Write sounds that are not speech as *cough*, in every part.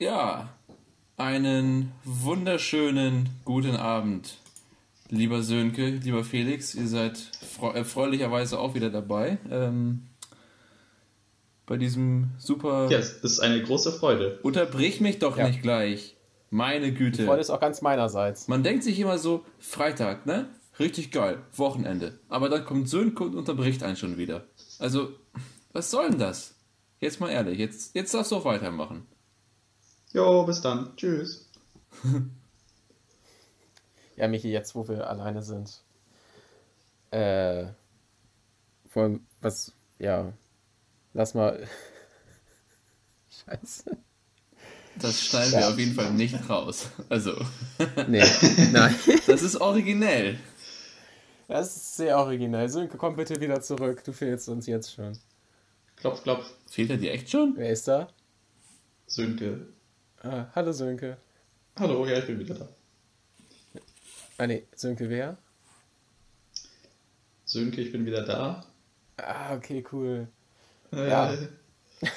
Ja, einen wunderschönen guten Abend, lieber Sönke, lieber Felix. Ihr seid erfreulicherweise auch wieder dabei. Ähm, bei diesem super. Ja, es ist eine große Freude. Unterbrich mich doch ja. nicht gleich. Meine Güte. Die Freude ist auch ganz meinerseits. Man denkt sich immer so, Freitag, ne? Richtig geil, Wochenende. Aber dann kommt Sönke und unterbricht einen schon wieder. Also, was soll denn das? Jetzt mal ehrlich, jetzt, jetzt darfst du auch weitermachen. Jo, bis dann. Tschüss. *laughs* ja, Michi, jetzt wo wir alleine sind. Äh, vor allem, was, ja, lass mal. *laughs* Scheiße. Das schneiden ja. wir auf jeden Fall nicht raus. Also. Nee, *laughs* nein. Das ist originell. Das ist sehr originell. Sönke, komm bitte wieder zurück. Du fehlst uns jetzt schon. Klopf, klopf. Fehlt er dir echt schon? Wer ist da? Sönke. Ah, hallo Sönke. Hallo, ja, ich bin wieder da. Ah ne, Sönke wer? Sönke, ich bin wieder da. Ah, okay, cool. Äh, ja. *laughs*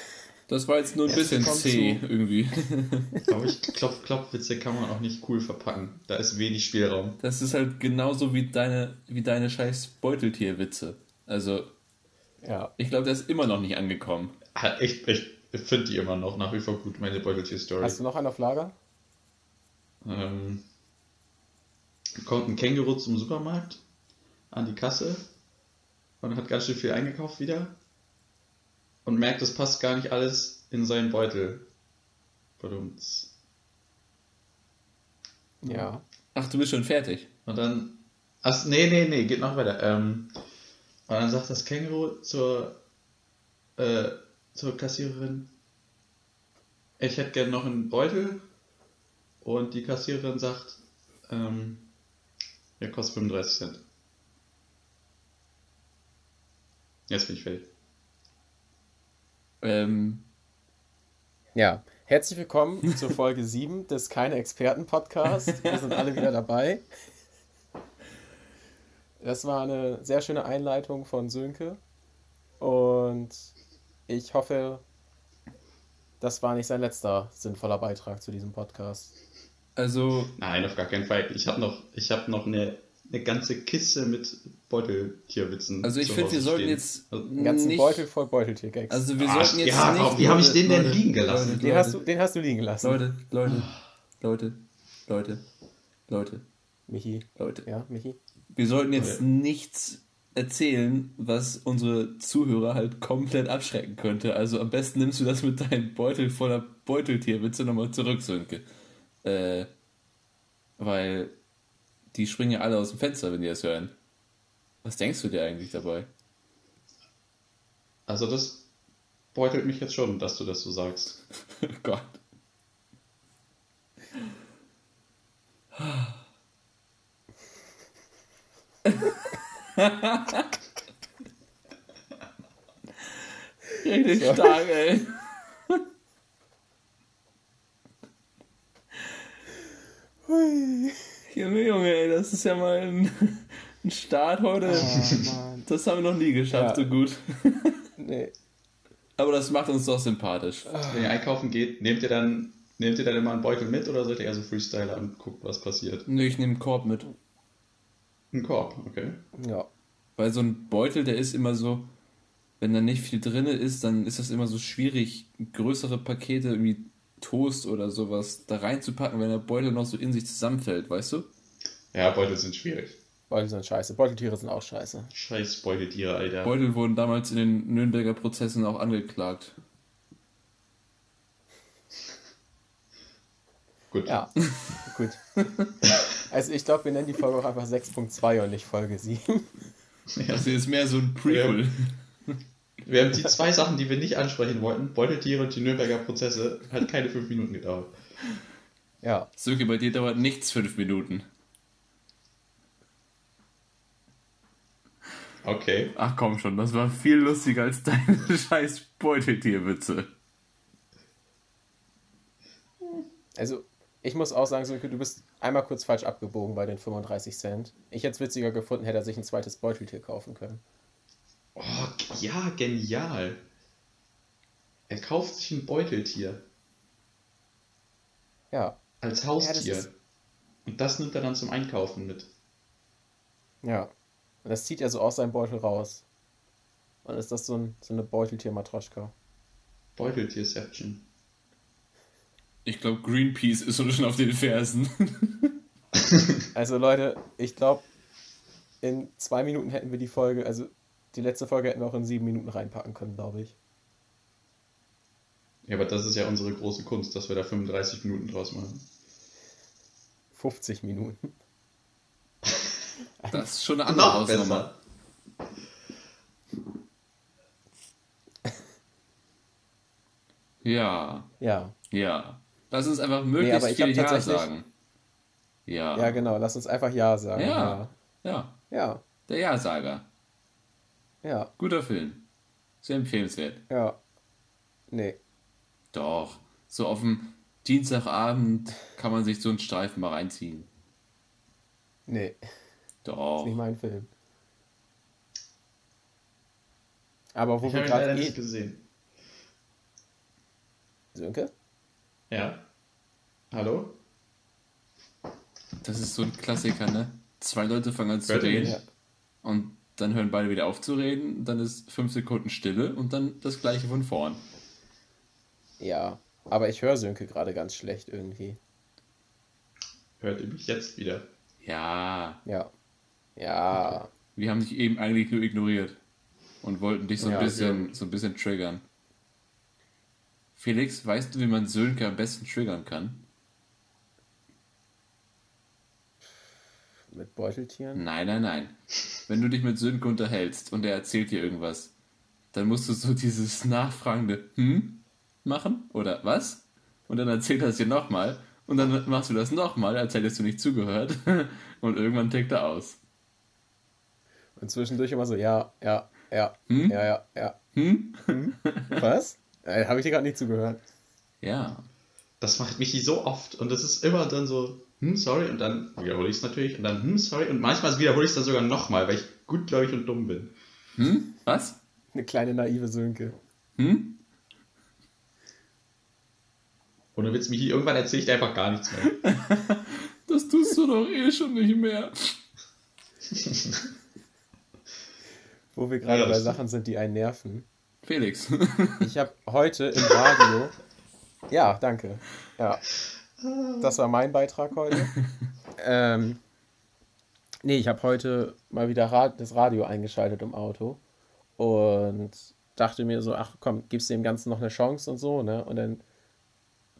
Das war jetzt nur ein bisschen zäh irgendwie. *laughs* Aber ich Klopf, Klopfwitze kann man auch nicht cool verpacken. Da ist wenig Spielraum. Das ist halt genauso wie deine, wie deine scheiß Beuteltierwitze. Also, ja. ich glaube, der ist immer noch nicht angekommen. Ich, ich, ich finde die immer noch nach wie vor gut, meine Beuteltier-Story. Hast du noch einen auf Lager? Ähm, kommt ein Känguru zum Supermarkt an die Kasse und hat ganz schön viel eingekauft wieder und merkt, es passt gar nicht alles in seinen Beutel. Badumts. Ja. Ach, du bist schon fertig. Und dann. Ach, nee, nee, nee, geht noch weiter. Ähm, und dann sagt das Känguru zur, äh, zur Kassiererin, ich hätte gerne noch einen Beutel. Und die Kassiererin sagt, ähm, der kostet 35 Cent. Jetzt bin ich fertig. Ähm, ja, herzlich willkommen *laughs* zur Folge 7 des Keine Experten-Podcast. Wir sind alle wieder dabei. Das war eine sehr schöne Einleitung von Sönke. Und ich hoffe, das war nicht sein letzter sinnvoller Beitrag zu diesem Podcast. Also. Nein, auf gar keinen Fall. Ich habe noch, hab noch eine eine ganze Kiste mit Beuteltierwitzen. Also ich finde, wir sollten jetzt also einen ganzen nicht... Beutel voll Beuteltiergags. Also wir Ach, sollten jetzt ja, nicht. Wie habe ich den denn liegen gelassen? Leute, den, hast du, den hast du liegen gelassen. Leute, Leute, Leute, Leute, Leute. Michi. Leute. Ja, Michi. Wir sollten jetzt ja. nichts erzählen, was unsere Zuhörer halt komplett abschrecken könnte. Also am besten nimmst du das mit deinem Beutel voller Beuteltierwitze nochmal zurück, Sönke. Äh, weil die springen ja alle aus dem Fenster, wenn die das hören. Was denkst du dir eigentlich dabei? Also das beutelt mich jetzt schon, dass du das so sagst. *laughs* oh Gott. Richtig so. stark, ey. Hui. Junge, Junge, ey, das ist ja mal ein, ein Start heute. Oh, das haben wir noch nie geschafft, ja. so gut. Nee. Aber das macht uns doch sympathisch. Wenn ihr einkaufen geht, nehmt ihr dann, nehmt ihr dann immer einen Beutel mit oder seid ihr eher so Freestyler und guckt, was passiert? Nee, ich nehme einen Korb mit. Ein Korb, okay. Ja. Weil so ein Beutel, der ist immer so, wenn da nicht viel drin ist, dann ist das immer so schwierig, größere Pakete irgendwie Toast oder sowas da reinzupacken, wenn der Beutel noch so in sich zusammenfällt, weißt du? Ja, Beutel sind schwierig. Beutel sind scheiße. Beuteltiere sind auch scheiße. Scheiß Beuteltiere, Alter. Beutel wurden damals in den Nürnberger Prozessen auch angeklagt. Gut. Ja, *laughs* gut. *laughs* Also ich glaube, wir nennen die Folge auch einfach 6.2 und nicht Folge 7. Ja. Das ist mehr so ein Prequel. Wir haben die zwei Sachen, die wir nicht ansprechen wollten, Beuteltiere und die Nürnberger Prozesse, hat keine fünf Minuten gedauert. Ja. Söke, bei dir dauert nichts fünf Minuten. Okay. Ach komm schon, das war viel lustiger als deine *laughs* scheiß Beuteltierwitze. Also, ich muss auch sagen, du bist einmal kurz falsch abgebogen bei den 35 Cent. Ich hätte es witziger gefunden, hätte er sich ein zweites Beuteltier kaufen können. Oh, ja, genial. Er kauft sich ein Beuteltier. Ja. Als Ja, Haustier. das ist- Und das nimmt er dann zum Einkaufen mit. Ja. Und das zieht er so aus seinem Beutel raus. Und ist das so, ein, so eine Beuteltier-Matroschka. Beuteltierception. Ich glaube, Greenpeace ist uns schon auf den Fersen. *laughs* Also Leute, ich glaube, in zwei Minuten hätten wir die Folge, also die letzte Folge hätten wir auch in sieben Minuten reinpacken können, glaube ich. Ja, aber das ist ja unsere große Kunst, dass wir da 35 Minuten draus machen. 50 Minuten. Das ist schon eine andere Hausnummer. Ja, Ja. ja. Lass uns einfach möglichst aber ich viel Ja sagen. Ja. Ja, genau. Lass uns einfach Ja sagen. Ja. Ja, Ja. der Ja-Sager. Ja. Guter Film. Sehr empfehlenswert. Ja. Nee. Doch. So auf dem Dienstagabend kann man sich so einen Streifen mal reinziehen. Nee. Doch. Ist nicht mein Film. Aber wo Ich wir habe ihn leider gerade nicht eh. gesehen. Sönke? Ja? Hallo? Das ist so ein Klassiker, ne? Zwei Leute fangen an zu reden? Ja. und dann hören beide wieder auf zu reden, dann ist fünf Sekunden Stille und dann das gleiche von vorn. Ja. Aber ich höre Sönke gerade ganz schlecht irgendwie. Hört ihr mich jetzt wieder? Ja, Ja. Ja. wir haben dich eben eigentlich nur ignoriert und wollten dich so ein Ja, bisschen, so ein bisschen triggern. Felix, weißt du, wie man Sönke am besten triggern kann? Mit Beuteltieren? Nein, nein, nein. Wenn du dich mit Sönke unterhältst und er erzählt dir irgendwas, dann musst du so *laughs* dieses nachfragende Hm machen oder was? Und dann erzählt er es dir nochmal und dann machst du das nochmal, als hättest du nicht zugehört *laughs* und irgendwann tickt er aus. Und zwischendurch immer so, ja, ja, ja, Hm? ja, ja, ja. Hm? Was? Äh, Habe ich dir gerade nicht zugehört. Ja. Das macht Michi so oft und das ist immer dann so, hm, sorry, und dann wiederhole ich es natürlich und dann, hm, sorry, und manchmal wiederhole ich es dann sogar nochmal, weil ich gutgläubig und dumm bin. Hm? Was? Eine kleine naive Sönke. Hm? Ohne Witz, Michi, irgendwann erzähle ich dir einfach gar nichts mehr. *laughs* Das tust du doch eh schon nicht mehr. *laughs* Wo wir gerade Ja, bei Sachen sind, die einen nerven. Felix. *laughs* Ich habe heute im Radio. Ja, danke. Ja. Das war mein Beitrag heute. ähm, nee, ich habe heute mal wieder Rad das Radio eingeschaltet im Auto und dachte mir so, ach komm, gibst dem Ganzen noch eine Chance und so, ne? Und dann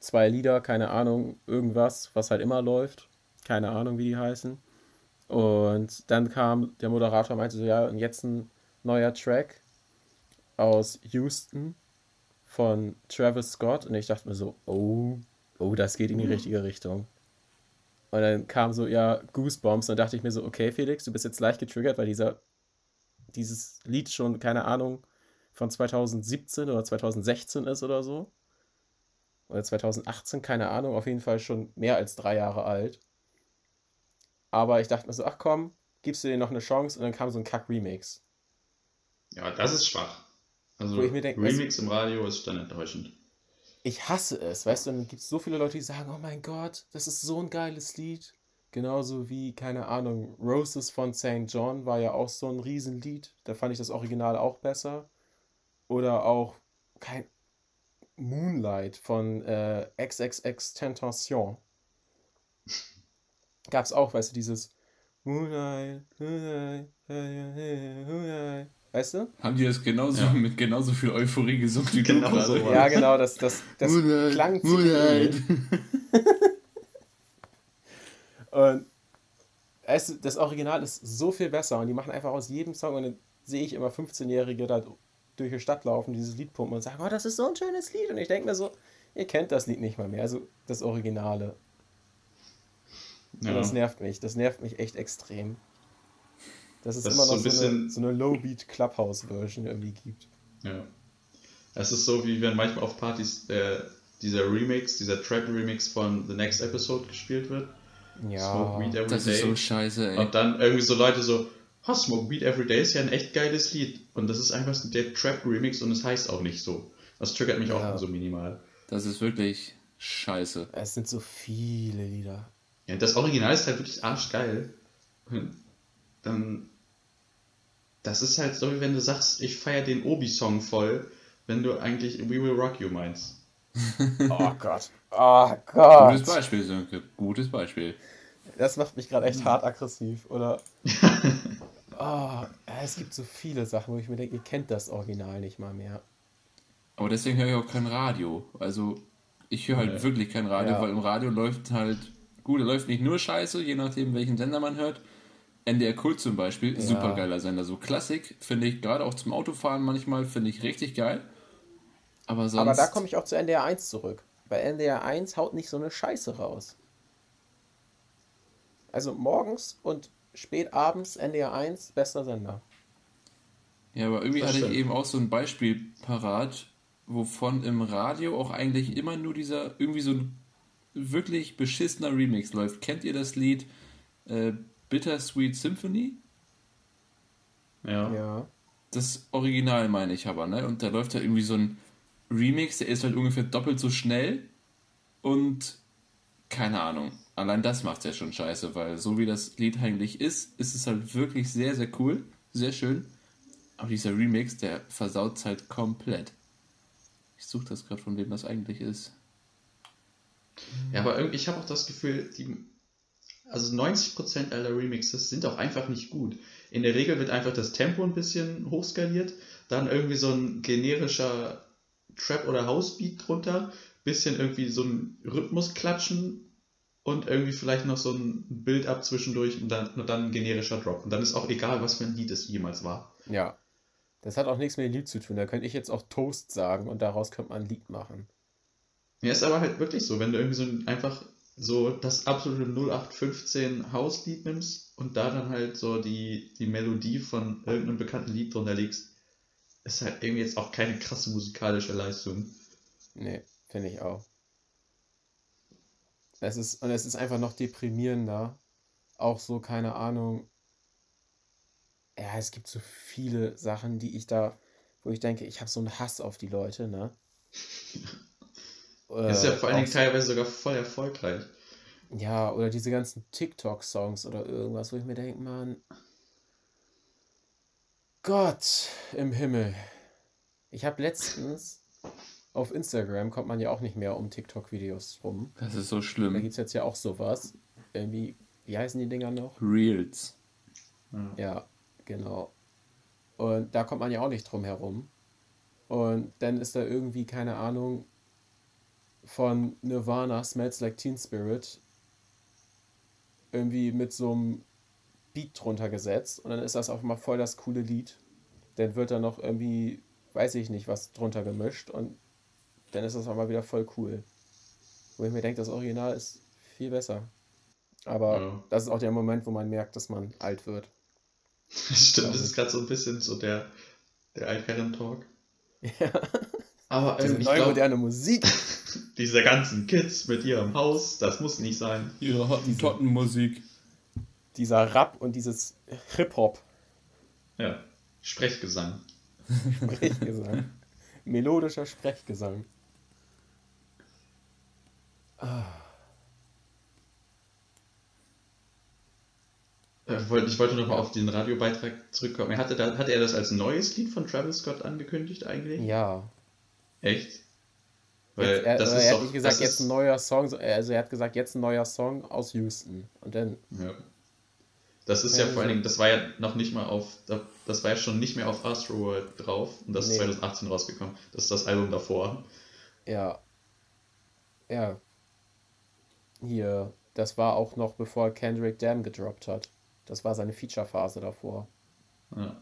zwei Lieder, keine Ahnung, irgendwas, was halt immer läuft. Keine Ahnung, wie die heißen. Und dann kam der Moderator und meinte so, ja, und jetzt ein neuer Track aus Houston von Travis Scott und ich dachte mir so, oh, oh, das geht in die richtige Richtung. Und dann kam so, ja, Goosebumps und dann dachte ich mir so, okay, Felix, du bist jetzt leicht getriggert, weil dieser, dieses Lied schon, keine Ahnung, von 2017 oder 2016 ist oder so. Oder 2018, keine Ahnung, auf jeden Fall schon mehr als drei Jahre alt. Aber ich dachte mir so, ach komm, gibst du dir noch eine Chance und dann kam so ein Kack-Remix. Ja, das ist schwach. Also, denk, Remix im Radio ist dann enttäuschend. ich hasse es, weißt du, und dann gibt es so viele Leute, die sagen, oh mein Gott, das ist so ein geiles Lied. Genauso wie, keine Ahnung, Roses von St. John war ja auch so ein Riesenlied. Da fand ich das Original auch besser. Oder auch kein Moonlight von äh, XXX Tentation. Gab's auch, weißt du, dieses Moonlight, Moonlight, Moonlight. Weißt du? Haben die das genauso Ja. mit genauso viel Euphorie gesungen wie Genau du gerade? so. Ja, genau, das, das, das Moonlight, klang Moonlight. ähnlich. *laughs* Und weißt du, das Original ist so viel besser und die machen einfach aus jedem Song und dann sehe ich immer 15-Jährige da durch die Stadt laufen, dieses Lied pumpen und sagen, oh, das ist so ein schönes Lied. Und ich denke mir so, ihr kennt das Lied nicht mal mehr, also das Originale. Und Ja. das nervt mich, das nervt mich echt extrem. Dass es Das immer noch so so, ein eine, bisschen- so eine Low-Beat Clubhouse-Version irgendwie gibt. Ja. Es ist so, wie wenn manchmal auf Partys äh, dieser Remix, dieser Trap-Remix von The Next Episode gespielt wird. Smoke Ja, Weed Every Das Day. ist so scheiße, ey. Und dann irgendwie so Leute so, oh, Smoke Weed Every Day ist ja ein echt geiles Lied. Und das ist einfach so der Trap-Remix und es heißt auch nicht so. Das triggert mich Ja. auch so minimal. Das ist wirklich scheiße. Es sind so viele Lieder. Ja, das Original ist halt wirklich arschgeil. Und dann. Das ist halt so, wie wenn du sagst, ich feiere den Obi-Song voll, wenn du eigentlich We Will Rock You meinst. *laughs* Oh Gott. Oh Gott. Gutes Beispiel, Sönke. Gutes Beispiel. Das macht mich gerade echt hart aggressiv, oder? *laughs* oh, es gibt so viele Sachen, wo ich mir denke, ihr kennt das Original nicht mal mehr. Aber deswegen höre ich auch kein Radio. Also, ich höre halt Nee. wirklich kein Radio, Ja. weil im Radio läuft halt. Gut, da läuft nicht nur Scheiße, je nachdem, welchen Sender man hört. NDR Kult zum Beispiel, Ja. super geiler Sender. So Klassik finde ich gerade auch zum Autofahren manchmal, finde ich richtig geil. Aber sonst. Aber da komme ich auch zu NDR 1 zurück. Weil NDR 1 haut nicht so eine Scheiße raus. Also morgens und spät abends NDR 1, bester Sender. Ja, aber irgendwie Das hatte ich stimmt. eben auch so ein Beispiel parat, wovon im Radio auch eigentlich immer nur dieser, irgendwie so ein wirklich beschissener Remix läuft. Kennt ihr das Lied äh, Bittersweet Symphony? Ja. Ja. Das Original meine ich aber, ne? Und da läuft da irgendwie so ein Remix, der ist halt ungefähr doppelt so schnell und keine Ahnung. Allein das macht ja schon scheiße, weil so wie das Lied eigentlich ist, ist es halt wirklich sehr, sehr cool, sehr schön. Aber dieser Remix, der versaut halt komplett. Ich suche das gerade, von wem das eigentlich ist. Ja, aber irgendwie, ich habe auch das Gefühl, die, also 90% aller Remixes sind auch einfach nicht gut. In der Regel wird einfach das Tempo ein bisschen hochskaliert, dann irgendwie so ein generischer Trap- oder Housebeat drunter, bisschen irgendwie so ein Rhythmus klatschen und irgendwie vielleicht noch so ein Bild ab zwischendurch und dann, und dann ein generischer Drop. Und dann ist auch egal, was für ein Lied es jemals war. Ja. Das hat auch nichts mit dem Lied zu tun. Da könnte ich jetzt auch Toast sagen und daraus könnte man ein Lied machen. Ja, ist aber halt wirklich so, wenn du irgendwie so ein, einfach so das absolute 0815 Hauslied nimmst und da dann halt so die, die Melodie von irgendeinem bekannten Lied drunter legst, ist halt irgendwie jetzt auch keine krasse musikalische Leistung. Nee, finde ich auch. Es ist, und es ist einfach noch deprimierender. Auch so, keine Ahnung. Ja, es gibt so viele Sachen, die ich da, wo ich denke, ich habe so einen Hass auf die Leute, ne? *laughs* ist ja Äh, vor allen Dingen teilweise sogar voll erfolgreich. Ja, oder diese ganzen TikTok-Songs oder irgendwas, wo ich mir denke, Mann, Gott im Himmel. Ich habe letztens auf Instagram kommt man ja auch nicht mehr um TikTok-Videos rum. Das ist so Da schlimm. gibt es jetzt ja auch sowas. Irgendwie, wie heißen die Dinger noch? Reels. Ja, genau. Und da kommt man ja auch nicht drum herum. Und dann ist da irgendwie, keine Ahnung, von Nirvana Smells Like Teen Spirit irgendwie mit so einem Beat drunter gesetzt. Und dann ist das auch mal voll das coole Lied. Dann wird da noch irgendwie, weiß ich nicht, was drunter gemischt. Und dann ist das auch mal wieder voll cool. Wo ich mir denke, das Original ist viel besser. Aber Ja. das ist auch der Moment, wo man merkt, dass man alt wird. *laughs* Stimmt, das ist gerade so ein bisschen so der, der Altherren-Talk. Ja. Aber Diese ähm, ich neue glaube, moderne Musik. *laughs* diese ganzen Kids mit ihrem Haus, das muss nicht sein. Ihre Hottentottenmusik. Dieser Rap und dieses Hip-Hop. Ja, Sprechgesang. Sprechgesang. *laughs* Melodischer Sprechgesang. Äh, wollte- Ich wollte noch mal auf den Radiobeitrag zurückkommen. Hatte, da, hatte er das als neues Lied von Travis Scott angekündigt eigentlich? Ja. Echt? Weil Jetzt, er, das er ist hat doch, nicht gesagt, jetzt ist, ein neuer Song. so- Also er hat gesagt, jetzt ein neuer Song aus Houston. Und dann, ja. Das ist ja Ja, vor allen Dingen, das war ja noch nicht mal auf, das war ja schon nicht mehr auf Astroworld drauf und das ist Nee. 2018 rausgekommen. Das ist das Album davor. ja. Ja. Hier, das war auch noch bevor Kendrick Damn gedroppt hat. Das war seine Feature-Phase davor. Ja.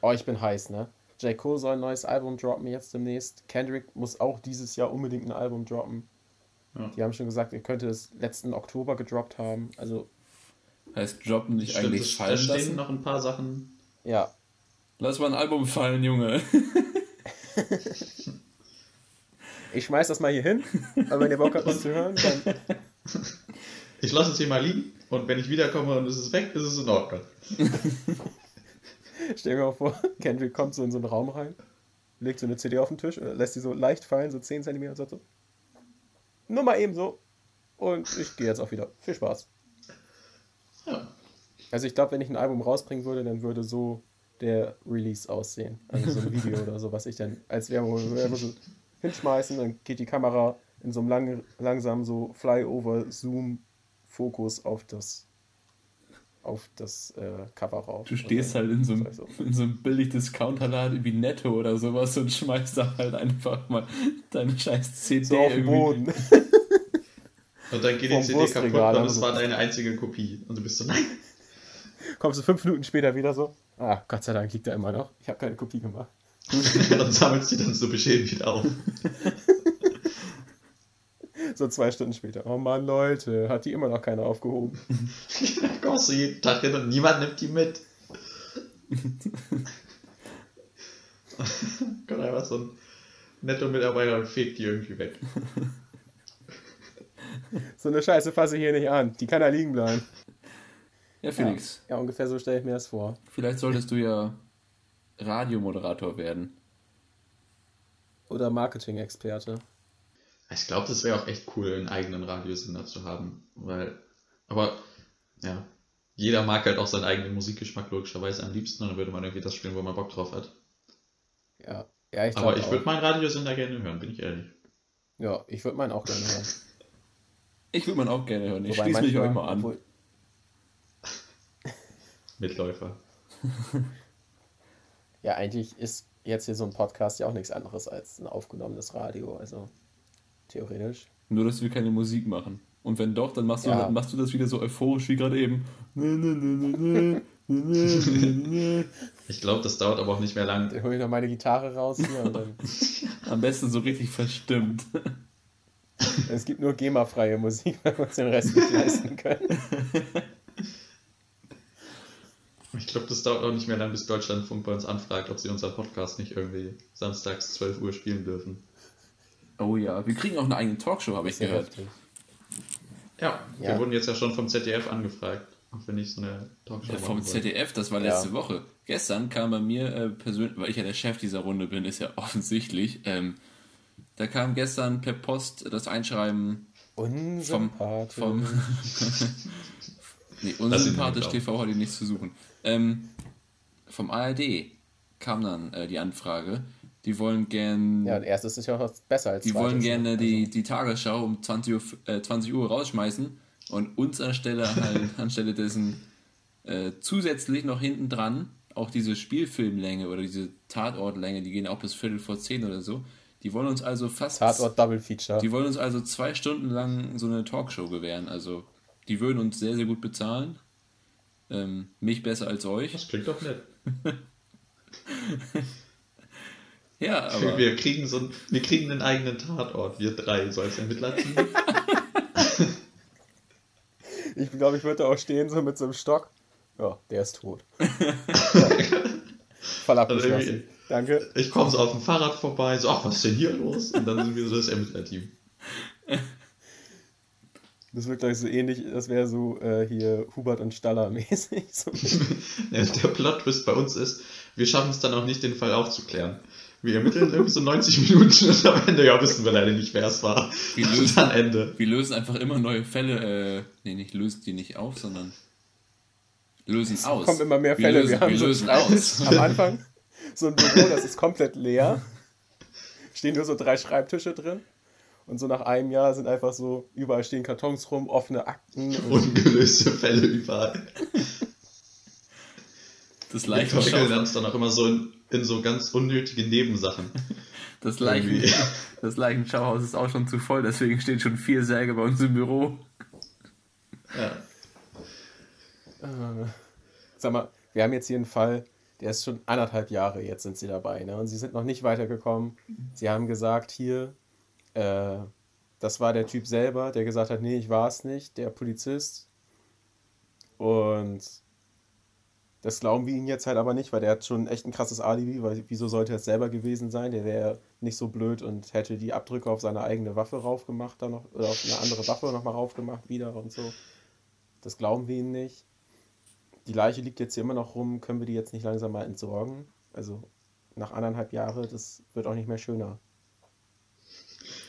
Oh, ich bin heiß, ne? J. Cole soll ein neues Album droppen jetzt demnächst. Kendrick muss auch dieses Jahr unbedingt ein Album droppen. Ja. Die haben schon gesagt, er könnte es letzten Oktober gedroppt haben. Also, Heißt droppen nicht Stimmt, eigentlich fallen stehen lassen? noch ein paar Sachen. ja. Lass mal ein Album fallen, Junge. *laughs* Ich schmeiß das mal hier hin. Aber wenn ihr Bock habt, das zu hören, dann. Ich lasse es hier mal liegen und wenn ich wiederkomme und es ist weg, ist es in Ordnung. *laughs* Stell dir mal vor, *laughs* Kendrick kommt so in so einen Raum rein. legt so eine CD auf den Tisch, lässt sie so leicht fallen, so 10 cm und sagt so, nur mal eben so. Und ich gehe jetzt auch wieder. Viel Spaß. Ja. Also ich glaube, wenn ich ein Album rausbringen würde, dann würde so der Release aussehen. Also so ein *laughs* Video oder so, was ich dann als Werbung so hinschmeißen, dann geht die Kamera in so einem lang, langsam so Flyover-Zoom-Fokus auf das auf das äh, Cover rauf. Du stehst halt in so einem, so. in so einem billig Discounterladen wie Netto oder sowas und schmeißt da halt einfach mal deine scheiß CD so auf den Boden. *laughs* und dann geht die CD kaputt und es war deine einzige Kopie. Und du bist so, nein. Kommst du fünf Minuten später wieder so, ah, Gott sei Dank liegt er immer noch. Ich habe keine Kopie gemacht. *laughs* und sammelst die dann so beschädigt auf. *laughs* So zwei Stunden später. Oh Mann, Leute, hat die immer noch keiner aufgehoben. da kommst du jeden Tag hin und niemand nimmt die mit. Kommt einfach so ein netter Mitarbeiter und fegt die irgendwie weg. So eine Scheiße fasse ich hier nicht an. Die kann da liegen bleiben. Ja, Felix. Ja, ja ungefähr so stelle ich mir das vor. Vielleicht solltest du ja Radiomoderator werden. Oder Marketing-Experte. Ich glaube, das wäre auch echt cool, einen eigenen Radiosender zu haben. Weil, aber, ja, jeder mag halt auch seinen eigenen Musikgeschmack logischerweise am liebsten und dann würde man irgendwie das spielen, wo man Bock drauf hat. Ja, ja ich Aber ich würde meinen Radiosender gerne hören, bin ich ehrlich. Ja, ich würde *laughs* meinen auch gerne hören. Ich würde meinen auch gerne hören. Ich schließe mich euch mal an. *laughs* Mitläufer. *laughs* ja, eigentlich ist jetzt hier so ein Podcast ja auch nichts anderes als ein aufgenommenes Radio. Also theoretisch. Nur, dass wir keine Musik machen. Und wenn doch, dann machst du, ja. machst du das wieder so euphorisch wie gerade eben. ich glaube, das dauert aber auch nicht mehr lang. Dann hol ich noch meine Gitarre raus hier und dann. *laughs* Am besten so richtig verstimmt. *laughs* Es gibt nur GEMA-freie Musik, weil wir uns den Rest nicht leisten können. *laughs* Ich glaube, das dauert auch nicht mehr lang, bis Deutschlandfunk bei uns anfragt, ob sie unseren Podcast nicht irgendwie samstags 12 Uhr spielen dürfen. Oh ja, wir kriegen auch eine eigene Talkshow, habe ich gehört. Ja, wir ja. wurden jetzt ja schon vom ZDF angefragt. Wenn ich so eine Talkshow ja, Vom ZDF, das war letzte ja. Woche. Gestern kam bei mir äh, persönlich, weil ich ja der Chef dieser Runde bin, ist ja *laughs* offensichtlich. Ähm, da kam gestern per Post das Einschreiben vom, vom *laughs* nee, unsympathisch TV heute nichts zu suchen. Ähm, vom ARD kam dann äh, die Anfrage, die wollen gern. Ja, erstes ist ja auch besser als Die wollen ne? gerne die, also. die Tagesschau um 20 Uhr, äh, 20 Uhr rausschmeißen und uns anstelle halt, *laughs* anstelle dessen äh, zusätzlich noch hinten dran auch diese Spielfilmlänge oder diese Tatortlänge, die gehen auch bis Viertel vor zehn oder so. Die wollen uns also fast. Tatort Double Feature. Die wollen uns also zwei Stunden lang so eine Talkshow gewähren. Also, die würden uns sehr, sehr gut bezahlen. Ähm, mich besser als euch. Das klingt doch nett. *laughs* Ja, *laughs* aber. Wir kriegen, so ein, wir kriegen einen eigenen Tatort, wir drei, so als Ermittlerteam. *laughs* ich glaube, ich würde da auch stehen, so mit so einem Stock. Ja, der ist tot. *laughs* Voll abgeschlossen. Also Danke. Ich komme so auf dem Fahrrad vorbei, so, ach, was ist denn hier los? Und dann sind wir so das Ermittlerteam. Das wird gleich so ähnlich, das wäre so äh, hier Hubert und Staller mäßig. So. ja, der Plot-Twist bei uns ist, wir schaffen es dann auch nicht, den Fall aufzuklären. Wir ermitteln irgendwie so 90 *laughs* Minuten und am Ende, ja, wissen wir leider nicht, wer es war. Wir lösen, und dann Ende. Wir lösen einfach immer neue Fälle, äh, nee, nicht lösen die nicht auf, sondern lösen es aus. Es kommen immer mehr Fälle. Wir, lösen, wir haben wir so lösen aus. *laughs* am Anfang so ein Büro, das ist komplett leer. Stehen nur so drei Schreibtische drin. Und so nach einem Jahr sind einfach so, überall stehen Kartons rum, offene Akten. Ungelöste Fälle überall. Das Leichenschau. Wir dann auch immer so in, in, so ganz unnötige Nebensachen. *laughs* Das, Leichen, *laughs* das Leichenschauhaus ist auch schon zu voll, deswegen stehen schon vier Särge bei uns im Büro. Ja. Äh, sag mal, wir haben jetzt hier einen Fall, der ist schon anderthalb Jahre, jetzt sind sie dabei, ne? Und sie sind noch nicht weitergekommen. Sie haben gesagt, hier, äh, das war der Typ selber, der gesagt hat, nee, ich war es nicht, der Polizist. Und das glauben wir ihm jetzt halt aber nicht, weil der hat schon echt ein krasses Alibi, weil wieso sollte er es selber gewesen sein? Der wäre nicht so blöd und hätte die Abdrücke auf seine eigene Waffe raufgemacht, dann noch, oder auf eine andere Waffe nochmal raufgemacht wieder und so. Das glauben wir ihm nicht. Die Leiche liegt jetzt hier immer noch rum, können wir die jetzt nicht langsam mal entsorgen? Also nach anderthalb Jahren, das wird auch nicht mehr schöner.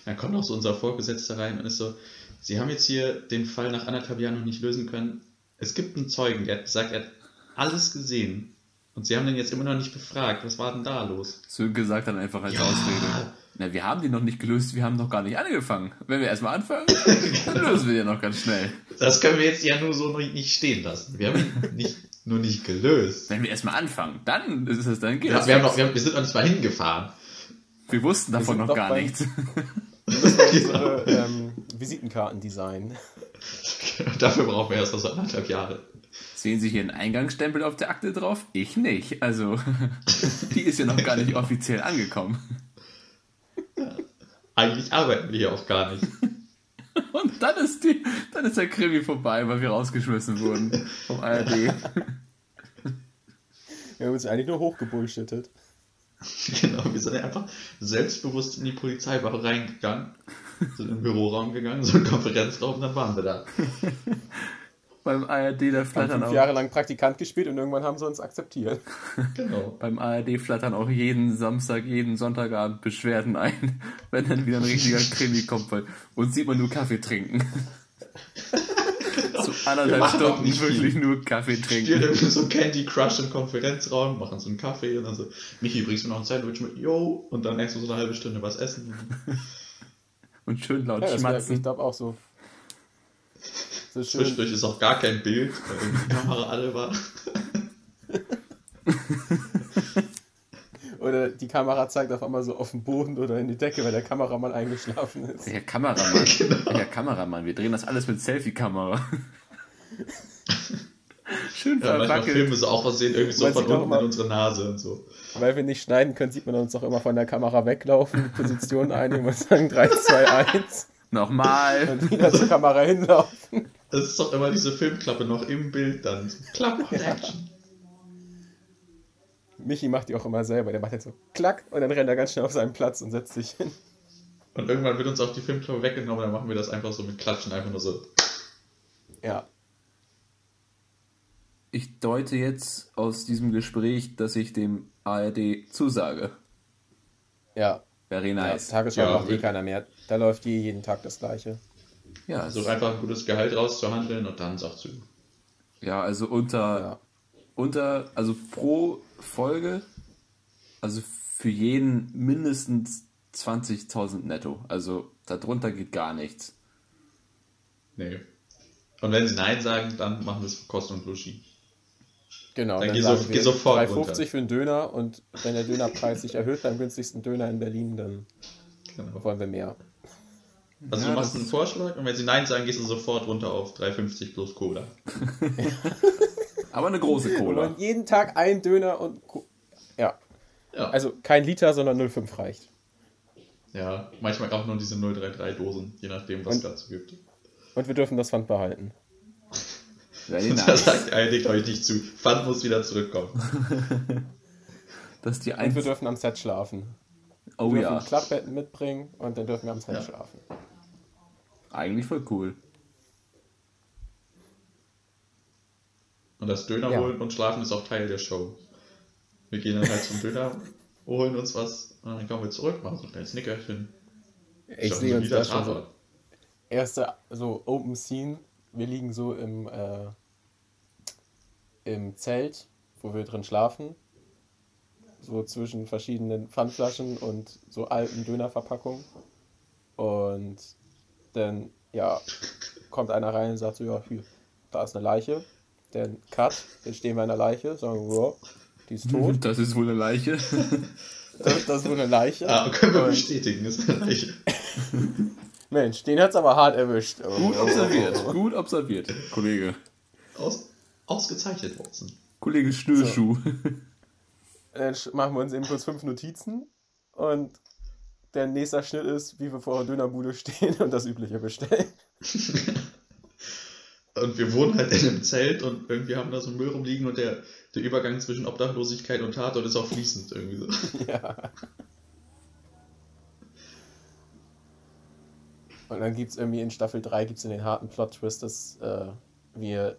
Dann kommt auch so unser Vorgesetzter rein und ist so, Sie haben jetzt hier den Fall nach anderthalb Jahren noch nicht lösen können. Es gibt einen Zeugen, der gesagt, er hat alles gesehen. Und Sie haben den jetzt immer noch nicht befragt. Was war denn da los? Sönke sagt dann einfach als ja. Ausrede. Na, wir haben die noch nicht gelöst, wir haben noch gar nicht angefangen. Wenn wir erstmal anfangen, *laughs* dann lösen wir die noch ganz schnell. Das können wir jetzt ja nur so nicht stehen lassen. Wir haben ihn *laughs* nicht, nur nicht gelöst. Wenn wir erstmal anfangen, dann ist es dann geht ja, wir, haben noch, wir, haben, wir sind noch nicht mal hingefahren. Wir wussten davon wir noch gar nichts. Wir *laughs* müssen unsere ähm, Visitenkarten designen. Dafür brauchen wir erst noch so anderthalb Jahre. Sehen Sie hier einen Eingangsstempel auf der Akte drauf? Ich nicht. Also, *laughs* die ist ja noch gar nicht offiziell angekommen. Eigentlich arbeiten wir hier auch gar nicht. *laughs* Und dann ist, die, dann ist der Krimi vorbei, weil wir rausgeschmissen wurden vom ARD. *laughs* Wir haben uns eigentlich nur hochgebullshittet. Genau, wir sind einfach selbstbewusst in die Polizeiwache reingegangen, sind in den Büroraum gegangen, so einen Konferenzraum, dann waren wir da. Beim ARD, da flattern fünf auch. Jahre lang Praktikant gespielt und irgendwann haben sie uns akzeptiert. *laughs* Genau. Beim ARD flattern auch jeden Samstag, jeden Sonntagabend Beschwerden ein, *laughs* wenn dann wieder ein richtiger Krimi kommt. Weil uns sieht man nur Kaffee trinken. so anderthalb Stunden nicht wirklich viel. nur Kaffee trinken. Spielen irgendwie so Candy Crush im Konferenzraum, machen so einen Kaffee und dann so, Michi, bringst du noch ein Sandwich mit? Yo! Und dann erst so eine halbe Stunde was essen. und schön laut ja, schmatzen. Ich glaube auch so. So Zwischendurch ist auch gar kein Bild, weil die Kamera alle war. *laughs* oder die Kamera zeigt auf einmal so auf den Boden oder in die Decke, weil der Kameramann eingeschlafen ist. Der Kameramann. *laughs* genau. Der Kameramann. Wir drehen das alles mit Selfie-Kamera. *laughs* Schön ja, manchmal filmen sie auch was sehen, irgendwie so von unten in unsere Nase und so. Weil wir nicht schneiden können, sieht man uns auch immer von der Kamera weglaufen, die Position einnehmen und sagen 3, 2, 1. Nochmal. Und wieder zur Kamera hinlaufen. Das ist doch immer diese Filmklappe noch im Bild dann. Klapp und ja. Action. Michi macht die auch immer selber. Der macht jetzt so klack und dann rennt er ganz schnell auf seinen Platz und setzt sich hin. Und irgendwann wird uns auch die Filmklappe weggenommen, dann machen wir das einfach so mit Klatschen, einfach nur so. Ja. Ich deute jetzt aus diesem Gespräch, dass ich dem ARD zusage. Ja. Very nice. Ja, Tagesschau ja, macht eh keiner mehr. Da läuft je jeden Tag das Gleiche. Ja, so einfach ein gutes Gehalt rauszuhandeln und dann sagt sie. Ja, also unter, ja. unter, also pro Folge, also für jeden mindestens 20.000 netto. Also darunter geht gar nichts. Nee. Und wenn sie Nein sagen, dann machen wir es für Kosten und Logis. Genau, dann, dann geh, so, geh sofort 3,50 runter. für einen Döner und wenn der Dönerpreis sich erhöht beim günstigsten Döner in Berlin, dann genau. wollen wir mehr. Also ja, du machst einen Vorschlag und wenn sie Nein sagen, gehst du sofort runter auf 3,50 plus Cola. *laughs* Aber eine große Cola. Und jeden Tag ein Döner und Co ja. ja. Also kein Liter, sondern 0,5 reicht. Ja, manchmal auch nur diese 033 Dosen, je nachdem, was es dazu gibt. Und wir dürfen das Pfand behalten. *laughs* Da sagt er, legt euch nicht zu. Pfand muss wieder zurückkommen. *laughs* das die und wir dürfen am Set schlafen. Oh wir dürfen ja. Klappbetten mitbringen und dann dürfen wir am Set ja. schlafen. Eigentlich voll cool. Und das Döner ja. holen und schlafen ist auch Teil der Show. Wir gehen dann halt zum Döner, *laughs* holen uns was und dann kommen wir zurück, machen so ein kleines Nickerchen. Ich sehe uns da schon so erste so Open Scene. Wir liegen so im, äh, im Zelt, wo wir drin schlafen. So zwischen verschiedenen Pfandflaschen und so alten Dönerverpackungen. Und dann, ja, kommt einer rein und sagt so, ja, hier, da ist eine Leiche. Dann Cut, jetzt stehen wir in der Leiche, sagen wir, die ist tot. *laughs* Das ist wohl eine Leiche. *laughs* das, das ist wohl eine Leiche. Ah, können wir und, bestätigen, das ist eine Leiche. *laughs* Mensch, den hat es aber hart erwischt. Gut observiert, gut observiert, Kollege. Aus, ausgezeichnet, Watson. Kollege Schnürschuh. So. Dann machen wir uns eben kurz fünf Notizen und der nächste Schnitt ist, wie wir vor der Dönerbude stehen und das Übliche bestellen. *laughs* und wir wohnen halt in einem Zelt und irgendwie haben da so Müll rumliegen und der, der Übergang zwischen Obdachlosigkeit und Tatort ist auch fließend irgendwie so. *laughs* Ja. Und dann gibt es irgendwie in Staffel 3 gibt's in den harten Plot-Twist, dass äh, wir,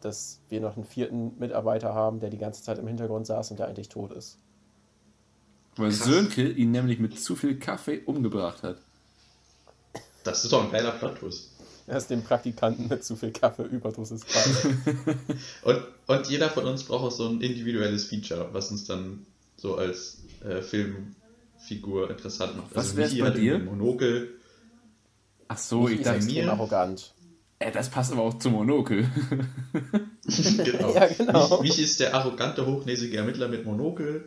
dass wir noch einen vierten Mitarbeiter haben, der die ganze Zeit im Hintergrund saß und der eigentlich tot ist. Weil Krass. Sönke ihn nämlich mit zu viel Kaffee umgebracht hat. Das ist doch ein geiler Plot-Twist. Er ist dem Praktikanten mit zu viel Kaffee Überdosis. *laughs* Und, und jeder von uns braucht auch so ein individuelles Feature, was uns dann so als äh, Filmfigur interessant macht. Was wär's Michi bei dir? Monokel. Ach so, ich dachte, mir- arrogant. ey, das passt aber auch zum Monokel. *laughs* genau. *laughs* Ja, genau. Mich, mich ist der arrogante, hochnäsige Ermittler mit Monokel.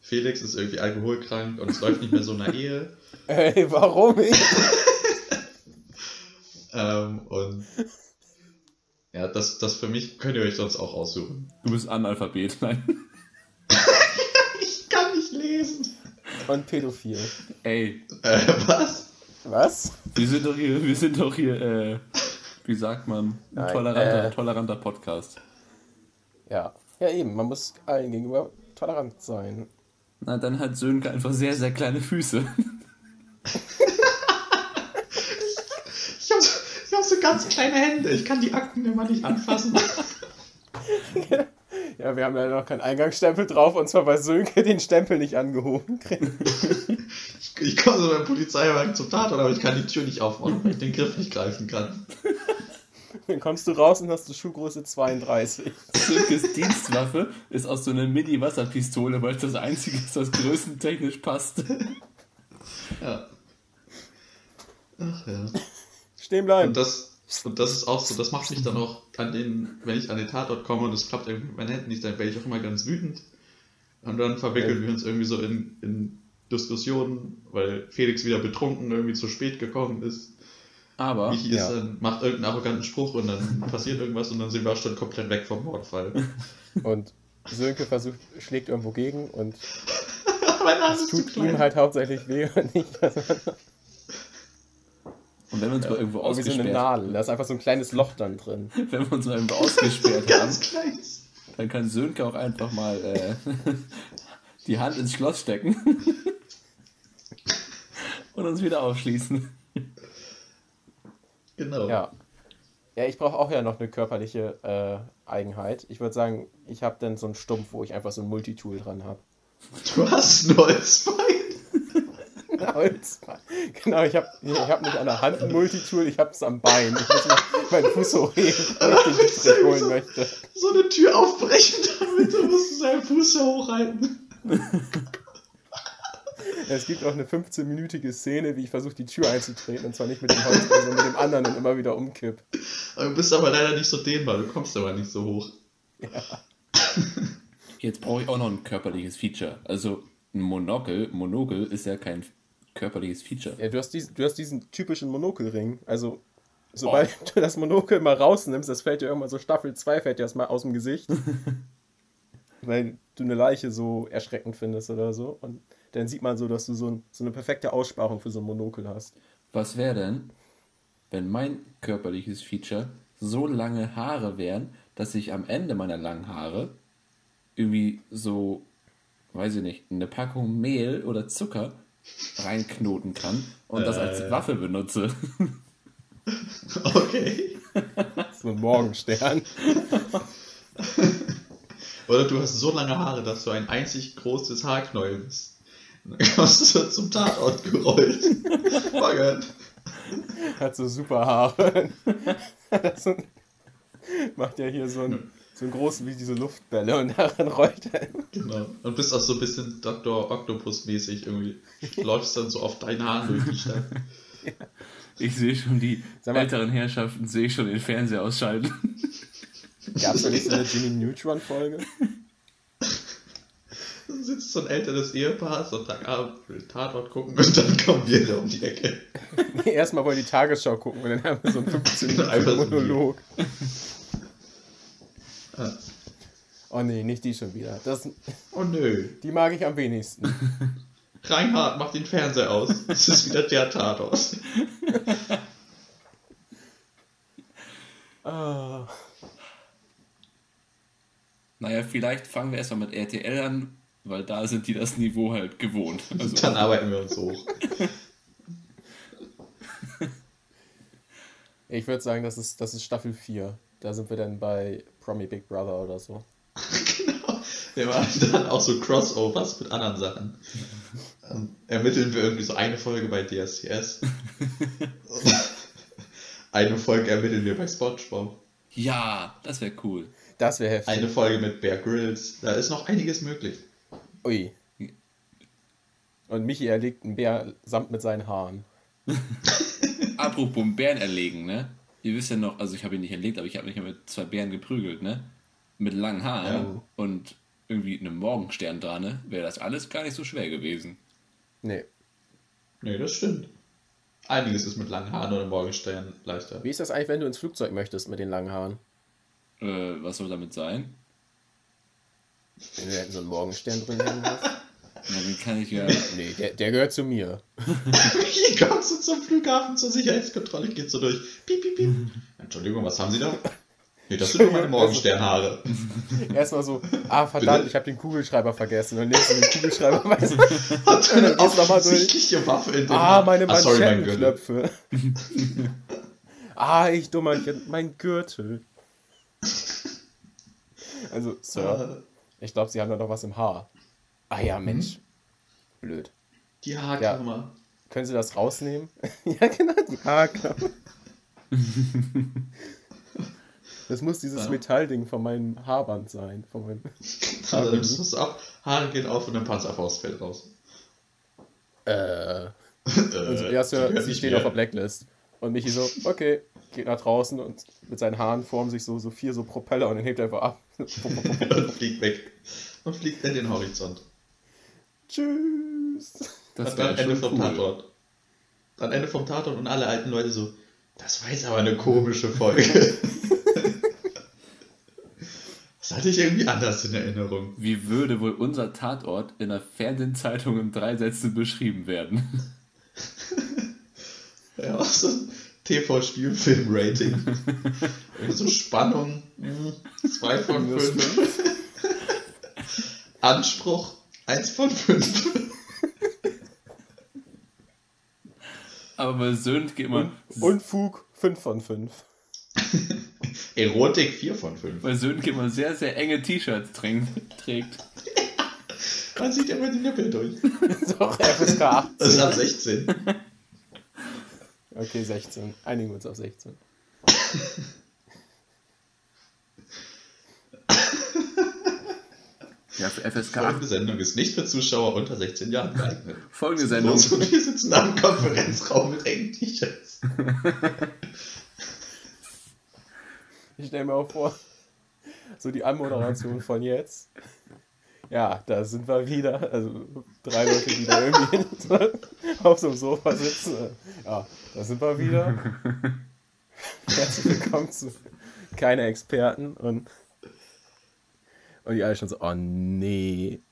Felix ist irgendwie alkoholkrank und es läuft nicht mehr so in der Ehe. *laughs* Ey, warum ich? *laughs* Ähm, und ja, das, das für mich könnt ihr euch sonst auch aussuchen. Du bist Analphabet. Nein. *laughs* Ich kann nicht lesen. Und pädophil. Ey, Äh, was? Was? wir sind doch hier, wir sind doch hier, äh, wie sagt man, ein toleranter, äh. toleranter Podcast. Ja. Ja, eben. Man muss allen gegenüber tolerant sein. Na, dann hat Sönke einfach sehr, sehr kleine Füße. *laughs* Ich habe so, hab so ganz kleine Hände. Ich kann die Akten immer nicht anfassen. *laughs* Ja, wir haben leider noch keinen Eingangsstempel drauf und zwar bei Sönke den Stempel nicht angehoben. *laughs* Ich, ich komme so beim Polizeiwagen zum Tatort, aber ich kann die Tür nicht aufmachen, weil ich den Griff nicht greifen kann. Dann kommst du raus und hast du Schuhgröße 32. Sönkes Dienstwaffe ist aus so einer Mini-Wasserpistole, weil es das einzige ist, was größentechnisch passt. Ja. Ach ja. Stehen bleiben. Und das, und das ist auch so, das macht mich dann auch an den, wenn ich an den Tatort komme und es klappt irgendwie mit meinen Händen nicht, dann werde ich auch immer ganz wütend. Und dann verwickeln Ja. wir uns irgendwie so in, in Diskussionen, weil Felix wieder betrunken irgendwie zu spät gekommen ist. Aber Michi Ja. ist dann, macht irgendeinen arroganten Spruch und dann *laughs* passiert irgendwas und dann sind wir schon komplett weg vom Mordfall. *laughs* Und Sönke versucht, schlägt irgendwo gegen und *laughs* es tut ihm halt hauptsächlich weh und nicht und wenn wir uns mal irgendwo Aber wie so eine ausgesperrt Nadel. Da ist einfach so ein kleines Loch dann drin. wenn wir uns mal irgendwo ausgesperrt haben, Ganz kleines. dann kann Sönke auch einfach mal äh, die Hand ins Schloss stecken und uns wieder aufschließen. Genau. Ja. Ja, ich brauche auch ja noch eine körperliche äh, Eigenheit. Ich würde sagen, ich habe dann so einen Stumpf, wo ich einfach so ein Multitool dran habe. Du hast ein Holzbein. Holz. Genau, ich habe ich hab nicht an der Hand ein Multitool, ich habe es am Bein. Ich muss *laughs* meinen Fuß hochheben, wenn ich den *laughs* Dietrich holen möchte. So eine Tür aufbrechen damit, du musst seinen Fuß so hochhalten. *laughs* Es gibt auch eine 15-minütige Szene, wie ich versuche, die Tür einzutreten. Und zwar nicht mit dem Holz, sondern mit dem anderen und immer wieder umkipp. Du bist aber leider nicht so dehnbar, du kommst aber nicht so hoch. Jetzt brauche ich auch noch ein körperliches Feature. Also ein Monokel, Monokel ist ja kein körperliches Feature. Ja, du hast, diesen, du hast diesen typischen Monokelring. Also, sobald du das Monokel mal rausnimmst, das fällt dir irgendwann so Staffel 2 fällt dir das mal aus dem Gesicht. *laughs* weil du eine Leiche so erschreckend findest oder so. Und dann sieht man so, dass du so, ein, so eine perfekte Aussparung für so ein Monokel hast. Was wäre denn, wenn mein körperliches Feature so lange Haare wären, dass ich am Ende meiner langen Haare irgendwie so, weiß ich nicht, eine Packung Mehl oder Zucker reinknoten kann und das als Äh. Waffe benutze. *laughs* Okay. So ein Morgenstern. *laughs* Oder du hast so lange Haare, dass du ein einzig großes Haarknäuel bist. *laughs* Kommst du zum Tatort gerollt. *laughs* Morgen. Hat so super Haare. Das so- macht ja hier so einen, so einen großen wie diese Luftbälle und darin rollt er. Genau. Und bist auch so ein bisschen Dr. Octopus-mäßig irgendwie. Läufst dann so auf deinen Haaren durch die Stadt. Ich sehe schon die mal- älteren Herrschaften, sehe ich schon den Fernseher ausschalten. Gab es da nicht so eine Jimmy Neutron-Folge? *laughs* Dann sitzt so ein älteres Ehepaar, Sonntagabend, will Tatort gucken und dann kommen wir da um die Ecke. *laughs* Nee, erstmal wollen die Tagesschau gucken und dann haben wir so einen 15 Einfach so Minuten Monolog. Oh nee, nicht die schon wieder. Das, Oh nö. die mag ich am wenigsten. *laughs* Reinhard, mach den Fernseher aus. Es ist wieder der Tatort. *laughs* Ah. Naja, vielleicht fangen wir erstmal mit RTL an, weil da sind die das Niveau halt gewohnt. *laughs* Also, Dann arbeiten wir uns hoch. *laughs* Ich würde sagen, das ist, das ist Staffel 4. Da sind wir dann bei Promi Big Brother oder so. *laughs* genau. Wir machen dann auch so Crossovers mit anderen Sachen. Ähm, ermitteln wir irgendwie so eine Folge bei DSCS. eine Folge ermitteln wir bei SpongeBob. Ja, das wäre cool. Das wäre heftig. Eine Folge mit Bear Grylls. Da ist noch einiges möglich. Ui. Und Michi erlegt einen Bär samt mit seinen Haaren. *laughs* Apropos Bären erlegen, ne? Ihr wisst ja noch, also ich habe ihn nicht erlegt, aber ich habe mich ja mit zwei Bären geprügelt, ne? Mit langen Haaren Ja. und irgendwie einem Morgenstern dran, ne? Wäre das alles gar nicht so schwer gewesen. Nee. Nee, das stimmt. Einiges ist mit langen Haaren oder Morgenstern leichter. Wie ist das eigentlich, wenn du ins Flugzeug möchtest mit den langen Haaren? Äh, was soll damit sein? Wenn du da so einen Morgenstern drin hängen hast? *laughs* Na, dann kann ich ja. Nee, der, der gehört zu mir. Hier *laughs* kommst du zum Flughafen zur Sicherheitskontrolle, geht so durch. Piep, piep, piep. Entschuldigung, was haben Sie da? Nee, das *laughs* sind nur meine Morgensternhaare. Erstmal so, ah verdammt, ich habe den Kugelschreiber vergessen. Und legst du den Kugelschreiber weißt du, Hat dann eine offensichtliche Waffe in Ah, meine Ah, sorry, mein Gürtel. Manschettenknöpfe. ah, ich Dummerchen, mein Gürtel. Also, Sir, ich glaube, Sie haben da noch was im Haar. Ah ja, Mensch. Blöd. Die Haarklammer. Können Sie das rausnehmen? *laughs* ja, genau, die Haarklammer. Das muss dieses Ja. Metallding von meinem Haarband sein. Von meinem *laughs* Also, das ist ab. Haare gehen auf und ein Panzerfaust fällt raus. äh, *laughs* Äh, Also, ja, Sir, Sie mir. auf der Blacklist. Und Michi so, okay, geht nach draußen und mit seinen Haaren formen sich so, so vier so Propeller und dann hebt er einfach ab. *laughs* und fliegt weg. Und fliegt in den Horizont. Tschüss. Das und dann Ende vom cool. Tatort. Dann Ende vom Tatort und alle alten Leute so, das war jetzt aber eine komische Folge. *laughs* das hatte ich irgendwie anders in Erinnerung. Wie würde wohl unser Tatort in der Fernsehzeitung in drei Sätzen beschrieben werden? *laughs* Ja, auch so ein TV-Spielfilm-Rating. So Spannung, hm, zwei von Minus fünf. Anspruch, eins von fünf. Aber bei Söhnt immer. Unfug 5 von 5. Erotik, vier von fünf. Weil Sönke immer sehr, sehr enge T-Shirts trägt. trägt. Man sieht immer die Nippel durch. *laughs* Doch, FSK 8. Das ist ab 16. Okay, 16. Einigen wir uns auf 16. Ja, für FSK 8. Folgende Sendung ist nicht für Zuschauer unter 16 Jahren geeignet. Folgende Sendung. Und wir sitzen am Konferenzraum mit engen T-Shirts. Ich stelle mir auch vor, so die Anmoderation von jetzt. Ja, da sind wir wieder. Also drei Leute, die da irgendwie *laughs* auf so einem Sofa sitzen. Ja, da sind wir wieder. *laughs* Herzlich willkommen zu keine Experten und und die alle schon so, oh nee.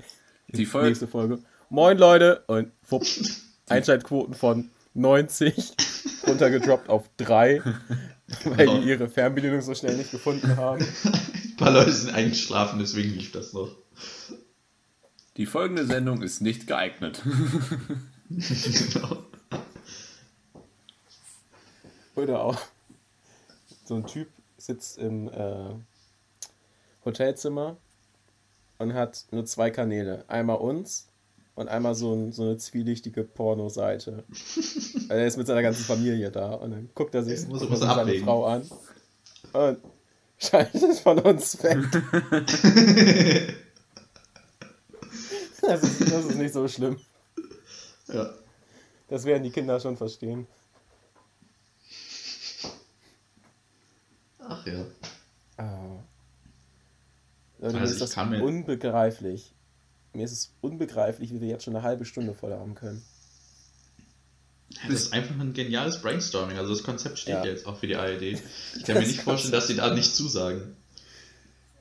Die Folge. Nächste Folge. Moin Leute und wupp, *laughs* Einschaltquoten von 90 runtergedroppt auf 3, weil die ihre Fernbedienung so schnell nicht gefunden haben. Ein paar Leute sind eingeschlafen, deswegen lief das noch. Die folgende Sendung ist nicht geeignet. genau. *laughs* Oder auch so ein Typ sitzt im äh, Hotelzimmer und hat nur zwei Kanäle. Einmal uns und einmal so, ein, so eine zwielichtige Porno-Seite. *laughs* Also er ist mit seiner ganzen Familie da und dann guckt er sich muss- muss seine abwägen. Frau an und *laughs* schaltet von uns weg. Das, ist, das ist nicht so schlimm. Ja. Das werden die Kinder schon verstehen. Ach ja. Ah. Leute, Also mir ist das mir- unbegreiflich. Mir ist es unbegreiflich, wie wir jetzt schon eine halbe Stunde voll haben können. Das ist einfach ein geniales Brainstorming. Also das Konzept steht Ja. ja jetzt auch für die ARD. *laughs* Ich kann mir nicht vorstellen, dass sie da nicht zusagen.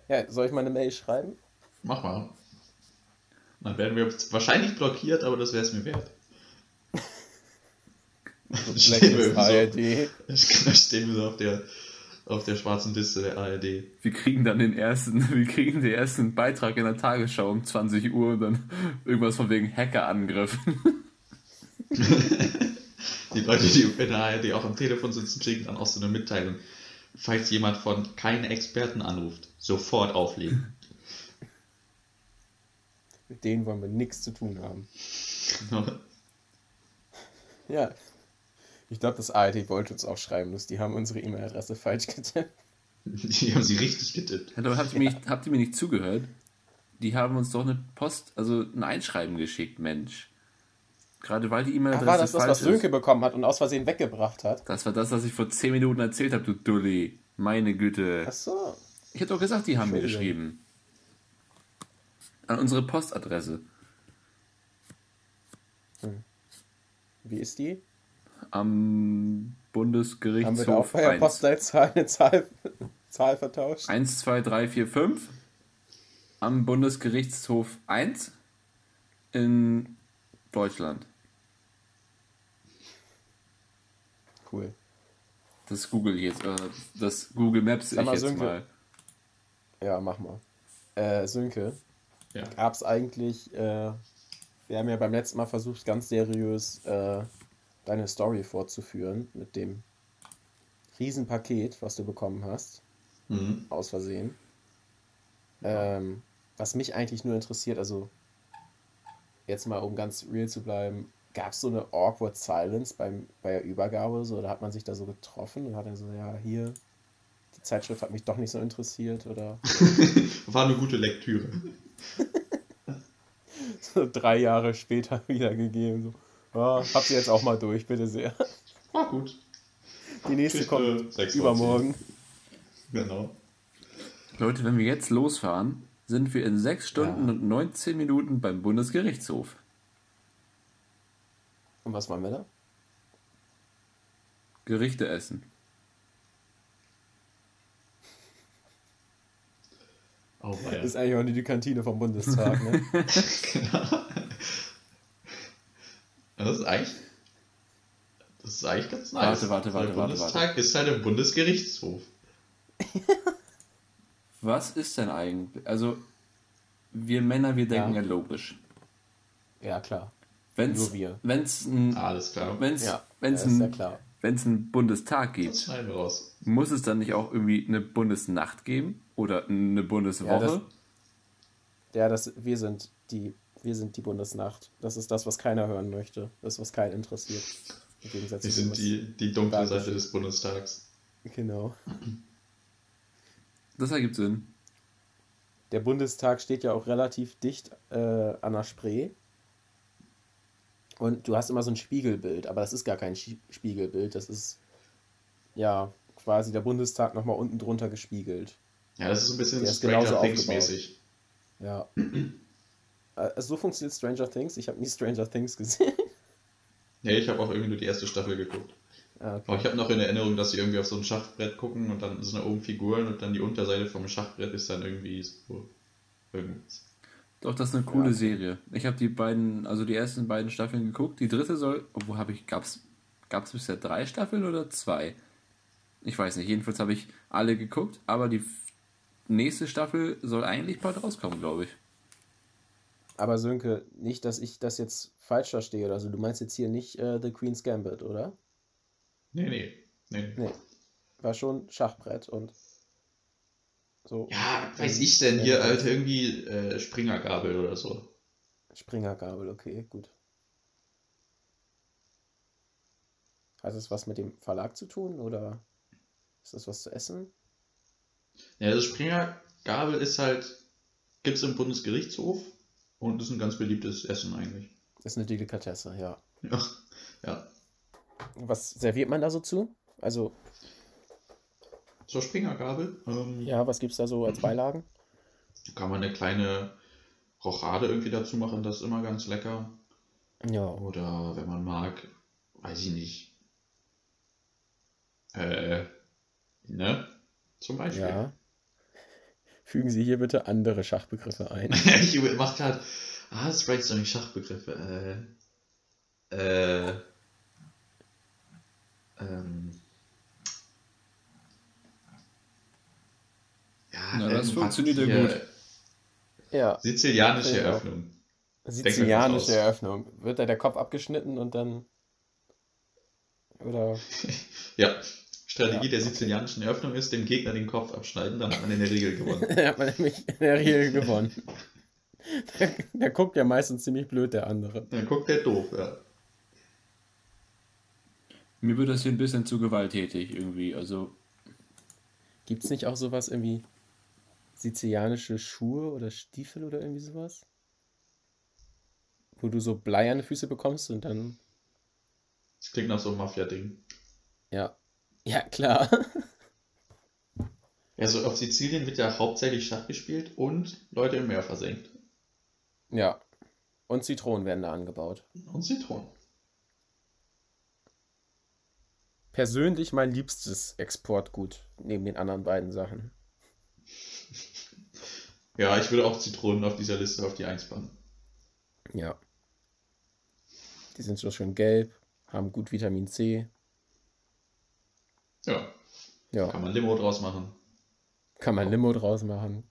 Ja, soll ich mal eine Mail schreiben? Mach mal. Dann werden wir wahrscheinlich blockiert, aber das wäre es mir wert. Dann stehen wir so, stehen wir so auf der, auf der schwarzen Liste der ARD. Wir kriegen dann den ersten, *laughs* wir kriegen den ersten Beitrag in der Tagesschau um 20 Uhr und dann irgendwas von wegen Hackerangriff. *laughs* Die Leute, die in der ARD auch am Telefon sitzen, kriegen dann auch so eine Mitteilung. Falls jemand von keine Experten anruft, sofort auflegen. Mit denen wollen wir nichts zu tun haben. *laughs* Ja. Ich glaube, das ARD wollte uns auch schreiben, dass die haben unsere E-Mail-Adresse falsch getippt. Die haben sie richtig getippt. Aber habt ihr, mir nicht, habt ihr mir nicht zugehört? Die haben uns doch eine Post, also ein Einschreiben geschickt, Mensch. Gerade weil die Ach, E-Mail-Adresse war das das, was. Sönke bekommen hat und aus Versehen weggebracht hat? Das war das, was ich vor 10 Minuten erzählt habe, du Dulli. Meine Güte. Ach so. Ich hätte doch gesagt, die haben mir geschrieben. An unsere Postadresse. Wie ist die? Am Haben wir da auch Bundesgerichtshof bei der 1. Postleitzahl eine Zahl, Zahl vertauscht? 1, 2, 3, 4, 5. Am Bundesgerichtshof 1 in Deutschland. Cool. Das Google jetzt, äh, das Google Maps Sag ich mal, jetzt Sönke. mal. Ja, mach mal. Äh, Sönke, Ja. gab's eigentlich, äh, wir haben ja beim letzten Mal versucht, ganz seriös äh, deine Story fortzuführen mit dem Riesenpaket, was du bekommen hast, Mhm. aus Versehen. Ähm, was mich eigentlich nur interessiert, also jetzt mal um ganz real zu bleiben, gab es so eine awkward silence beim, bei der Übergabe so, oder hat man sich da so getroffen und hat dann so, ja, hier, die Zeitschrift hat mich doch nicht so interessiert oder *laughs* War eine gute Lektüre. So *laughs* drei Jahre später *laughs* wiedergegeben. So, ja, hab sie jetzt auch mal durch, bitte sehr. War gut. Die nächste Kriegst kommt du sechs übermorgen. Genau. Leute, wenn wir jetzt losfahren, sind wir in 6 Stunden Ja. und 19 Minuten beim Bundesgerichtshof. Und was waren wir da? Gerichte essen. Oh, Das ist eigentlich auch die Kantine vom Bundestag, ne? *laughs* genau. Das ist eigentlich. Das ist eigentlich ganz nice. Warte, warte, warte, Der warte, Bundestag ist halt im Bundesgerichtshof. *laughs* Was ist denn eigentlich? Also, wir Männer, wir denken Ja. ja, logisch. Ja, klar. Wenn's, Nur wir. Wenn's ein, Alles klar. wenn's, Ja, wenn's ja, ist ja ein, klar. wenn's einen Bundestag gibt, muss es dann nicht auch irgendwie eine Bundesnacht geben? Oder eine Bundeswoche? Ja, das- Ja, das, wir sind die, wir sind die Bundesnacht. Das ist das, was keiner hören möchte. Das, was keinen interessiert. Im Gegensatz Wir sind die, die dunkle Dankeschön. Seite des Bundestags. Genau. das ergibt Sinn. Der Bundestag steht ja auch relativ dicht äh, an der Spree. Und du hast immer so ein Spiegelbild, aber das ist gar kein Spiegelbild. Das ist ja quasi der Bundestag nochmal unten drunter gespiegelt. Ja, das ist ein bisschen Der ist Stranger genauso Things aufgebaut. mäßig. Ja. *clears throat* Äh, so funktioniert Stranger Things. Ich habe nie Stranger Things *laughs* gesehen. Nee, ich habe auch irgendwie nur die erste Staffel geguckt. Ah, okay. Aber ich habe noch in Erinnerung, dass sie irgendwie auf so ein Schachbrett gucken und dann sind da oben Figuren und dann die Unterseite vom Schachbrett ist dann irgendwie so irgendwas. Doch, das ist eine coole Ja. Serie. Ich habe die beiden, also die ersten beiden Staffeln geguckt. Die dritte soll, wo habe ich, gab's, gab's bisher drei Staffeln oder zwei? Ich weiß nicht. Jedenfalls habe ich alle geguckt, aber die nächste Staffel soll eigentlich bald rauskommen, glaube ich. Aber Sönke, nicht, dass ich das jetzt falsch verstehe. Also du meinst jetzt hier nicht äh, The Queen's Gambit, oder? Nee, nee. nee. Nee. War schon Schachbrett und so. Ja, weiß ich denn hier, Alter, irgendwie äh, Springergabel oder so. Springergabel, okay, gut. Hat es was mit dem Verlag zu tun oder ist das was zu essen? Ja, das Springergabel ist halt, gibt's im Bundesgerichtshof und ist ein ganz beliebtes Essen eigentlich. Das ist eine Delikatesse, ja. Ja, ja. Was serviert man da so zu? Also, Zur Springergabel ähm, ja, was gibt's da so als Beilagen? kann man eine kleine Rochade irgendwie dazu machen, das ist immer ganz lecker. Ja. Oder wenn man mag, weiß ich nicht. Äh, ne? Zum Beispiel. Ja. Fügen Sie hier bitte andere Schachbegriffe ein. *laughs* ich mach grad. Ah, das Brainstorming Schachbegriffe. Äh. Äh. Ähm. Na, das funktioniert ja gut. Ja. Sizilianische. Eröffnung. Sizilianische. Eröffnung. Wird da der Kopf abgeschnitten und dann. Oder. *laughs* Ja. Strategie Ja, der okay. sizilianischen Eröffnung ist, dem Gegner den Kopf abschneiden, dann hat man in der Regel gewonnen. *laughs* hat man nämlich in der Regel gewonnen. *laughs* der, der guckt ja meistens ziemlich blöd, der andere. Dann guckt der doof, ja. Mir wird das hier ein bisschen zu gewalttätig irgendwie. Also, Gibt es nicht auch sowas irgendwie sizilianische Schuhe oder Stiefel oder irgendwie sowas? Wo du so Blei an die Füße bekommst und dann. Das klingt nach so einem Mafia-Ding. Ja. Ja, klar. *laughs* Also auf Sizilien wird ja hauptsächlich Schach gespielt und Leute im Meer versenkt. Ja. Und Zitronen werden da angebaut. Und Zitronen. Persönlich mein liebstes Exportgut neben den anderen beiden Sachen. Ja, ich würde auch Zitronen auf dieser Liste auf die 1 bannen. Ja. Die sind so schön gelb, haben gut Vitamin C. Ja, Ja, kann man Limo draus machen. kann man Limo draus machen.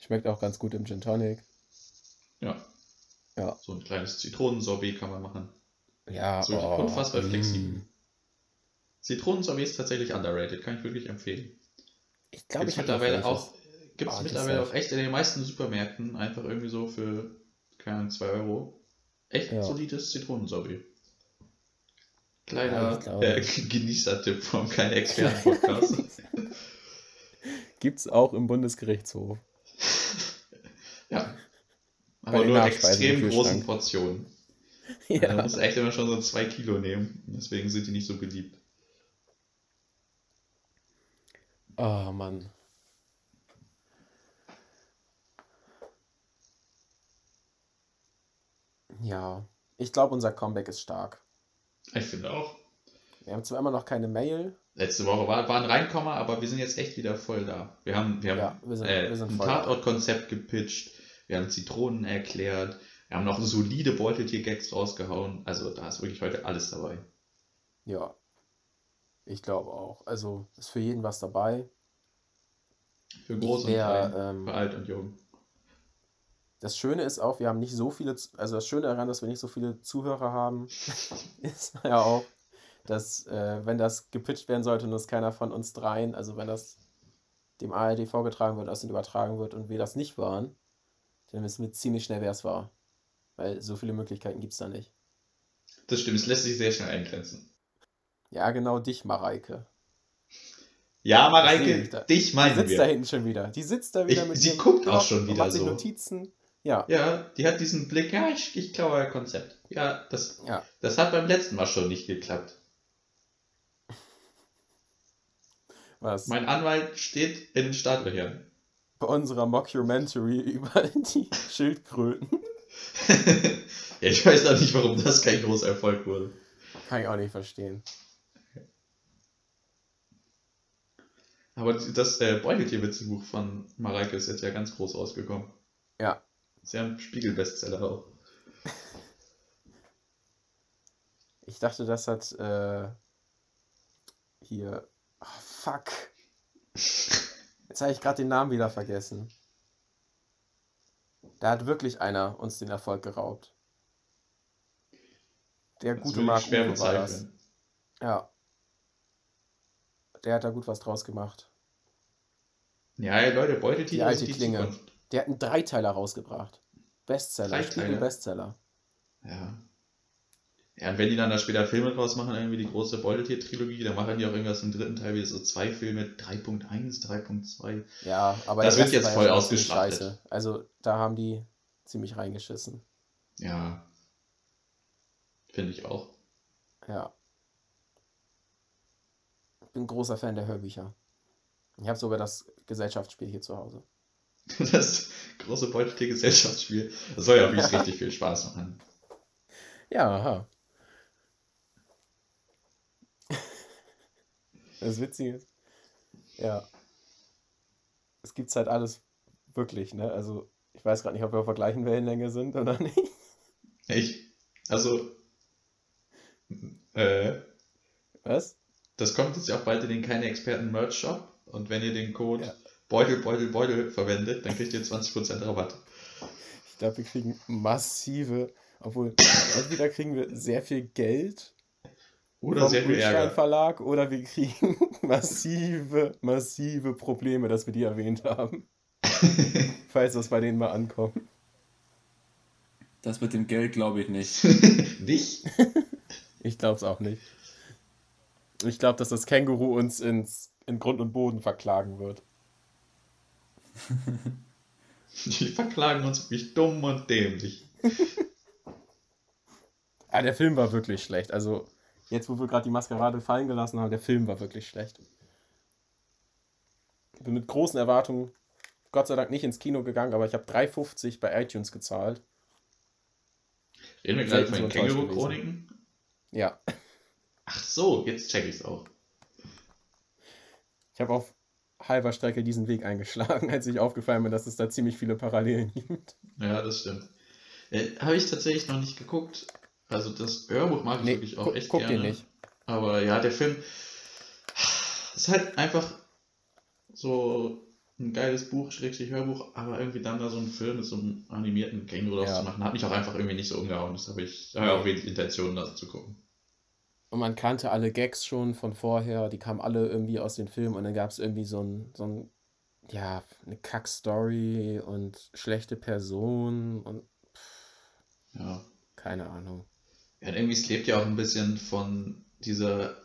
Schmeckt auch ganz gut im Gin Tonic. Ja, Ja. so ein kleines Zitronensorbet kann man machen. Ja, So oh, unfassbar mm. flexibel. Zitronensorbet ist tatsächlich underrated, kann ich wirklich empfehlen. Ich glaube, ich habe mittlerweile auch, gibt's Ah, das mittlerweile auch echt in den meisten Supermärkten einfach irgendwie so für, keine Ahnung, 2 Euro. Echt Ja. solides Zitronensorbet. Ja, Kleiner glaube- äh, Genießertipp vom keine Experten-Podcast. *laughs* Gibt's auch im Bundesgerichtshof. ja. Bei Aber nur in extrem großen. Portionen. Ja. Man Ja. muss echt immer schon so 2 Kilo nehmen. Deswegen sind die nicht so beliebt. Oh Mann. Ja, ich glaube, unser Comeback ist stark. Ich finde auch. Wir haben zwar immer noch keine Mail. Letzte Woche war, war ein Reinkommer, aber wir sind jetzt echt wieder voll da. Wir haben, wir haben Ja, wir sind- äh, wir ein. Tatort-Konzept gepitcht, wir haben Zitronen erklärt, wir haben noch solide Beuteltier-Gags rausgehauen. Also da ist wirklich heute alles dabei. Ja, ich glaube auch. Also ist für jeden was dabei. Für groß und klein, ähm, für alt und jung. Das Schöne ist auch, wir haben nicht so viele, also das Schöne daran, dass wir nicht so viele Zuhörer haben, *laughs* ist ja auch, dass wenn wenn das gepitcht werden sollte und es keiner von uns dreien, also wenn das dem ARD vorgetragen wird, aus übertragen wird und wir das nicht waren, dann wissen wir ziemlich schnell, wer es war. Weil so viele Möglichkeiten gibt es da nicht. Das stimmt, es lässt sich sehr schnell eingrenzen. Ja, genau dich, Mareike. Ja, Mareike, ich da. dich Die meinen sitzt da wir. hinten schon wieder. Die sitzt da wieder Ich- mit sie guckt auch schon wieder macht so. Notizen. Ja, Ja, die hat diesen Blick, ja, ich, ich klaue euer Konzept. Ja, das, ja. das hat beim letzten Mal schon nicht geklappt. *laughs* Was? Mein Anwalt steht in den Startlöchern. Bei unserer Mockumentary *laughs* über die Schildkröten. *laughs* ja, ich weiß auch nicht, warum das kein großer Erfolg wurde. Kann ich auch nicht verstehen. Aber das äh, Beuteltier-Witzebuch von Mareike ist jetzt ja ganz groß rausgekommen. Ja. Ist ja ein Spiegel-Bestseller auch. *laughs* Ich dachte, das hat äh, hier. Oh, fuck. Jetzt habe ich gerade den Namen wieder vergessen. Da hat wirklich einer uns den Erfolg geraubt. Der Das gute Marc Uwe war das. bezweifeln. Ja. Der hat da gut was draus gemacht. Ja, Leute, Beuteltiere Die alte sind die Klinge. Zukunft. Der hat einen Dreiteiler rausgebracht. Bestseller, Dreiteiler? Spiegel-Bestseller. Ja. Ja, und wenn die dann da später Filme draus machen, irgendwie die große Beuteltier-Trilogie, dann machen die auch irgendwas im dritten Teil wieder so zwei Filme, 3.1, 3.2. Ja, aber Das wird jetzt voll ausgeschlachtet. Also da haben die ziemlich reingeschissen. Ja. Finde ich auch. Ja. Ich bin großer Fan der Hörbücher. Ich habe sogar das Gesellschaftsspiel hier zu Hause. *laughs* Das große Beuteltier-Gesellschaftsspiel. Das soll ja *laughs* wirklich richtig viel Spaß machen. Ja, aha. Das Witzige ist, ja, es gibt halt alles wirklich, ne? Also, ich weiß gerade nicht, ob wir auf der gleichen Wellenlänge sind oder nicht. Ich, also, äh, Was? das kommt jetzt ja auch bald in den keine Experten Merch Shop und wenn ihr den Code Ja. Beutel, Beutel, Beutel verwendet, dann kriegt ihr 20% Rabatt. Ich glaube, wir kriegen massive, obwohl, entweder kriegen wir sehr viel Geld Oder vom sehr viel Ärger. Verlag oder wir kriegen *laughs* massive, massive Probleme, dass wir die erwähnt haben. *laughs* Falls das bei denen mal ankommt. Das mit dem Geld glaube ich nicht. *laughs* nicht? Ich glaube es auch nicht. Ich glaube, dass das Känguru uns ins, in Grund und Boden verklagen wird. Die verklagen uns wirklich dumm und dämlich. ja, der Film war wirklich schlecht. Also, jetzt, wo wir gerade die Maskerade fallen gelassen haben, der Film war wirklich schlecht. Ich bin mit großen Erwartungen Gott sei Dank nicht ins Kino gegangen, aber ich habe 3,50 bei iTunes gezahlt. Reden wir gerade von den Känguru-Chroniken? Ja. Ach so, jetzt check ich's auch. Ich habe auf halber Strecke diesen Weg eingeschlagen, *laughs* als ich aufgefallen bin, dass es da ziemlich viele Parallelen gibt. Ja, das stimmt. Äh, habe ich tatsächlich noch nicht geguckt. Also das Hörbuch mag ich nee, wirklich auch echt guck gerne. Dir nicht. Aber ja, der Film ist halt einfach so ein geiles Buch, Schrägstrich Hörbuch, aber irgendwie dann da so ein Film mit so einem animierten Känguru ja. zu machen, hat mich auch einfach irgendwie nicht so umgehauen. Das habe ich, habe auch wenig Intention, das zu gucken. Und man kannte alle Gags schon von vorher, die kamen alle irgendwie aus den Filmen und dann gab es irgendwie so ein, so ein, ja, eine Kack-Story und schlechte Personen und pff, ja. keine Ahnung. Ja, irgendwie es lebt ja auch ein bisschen von dieser,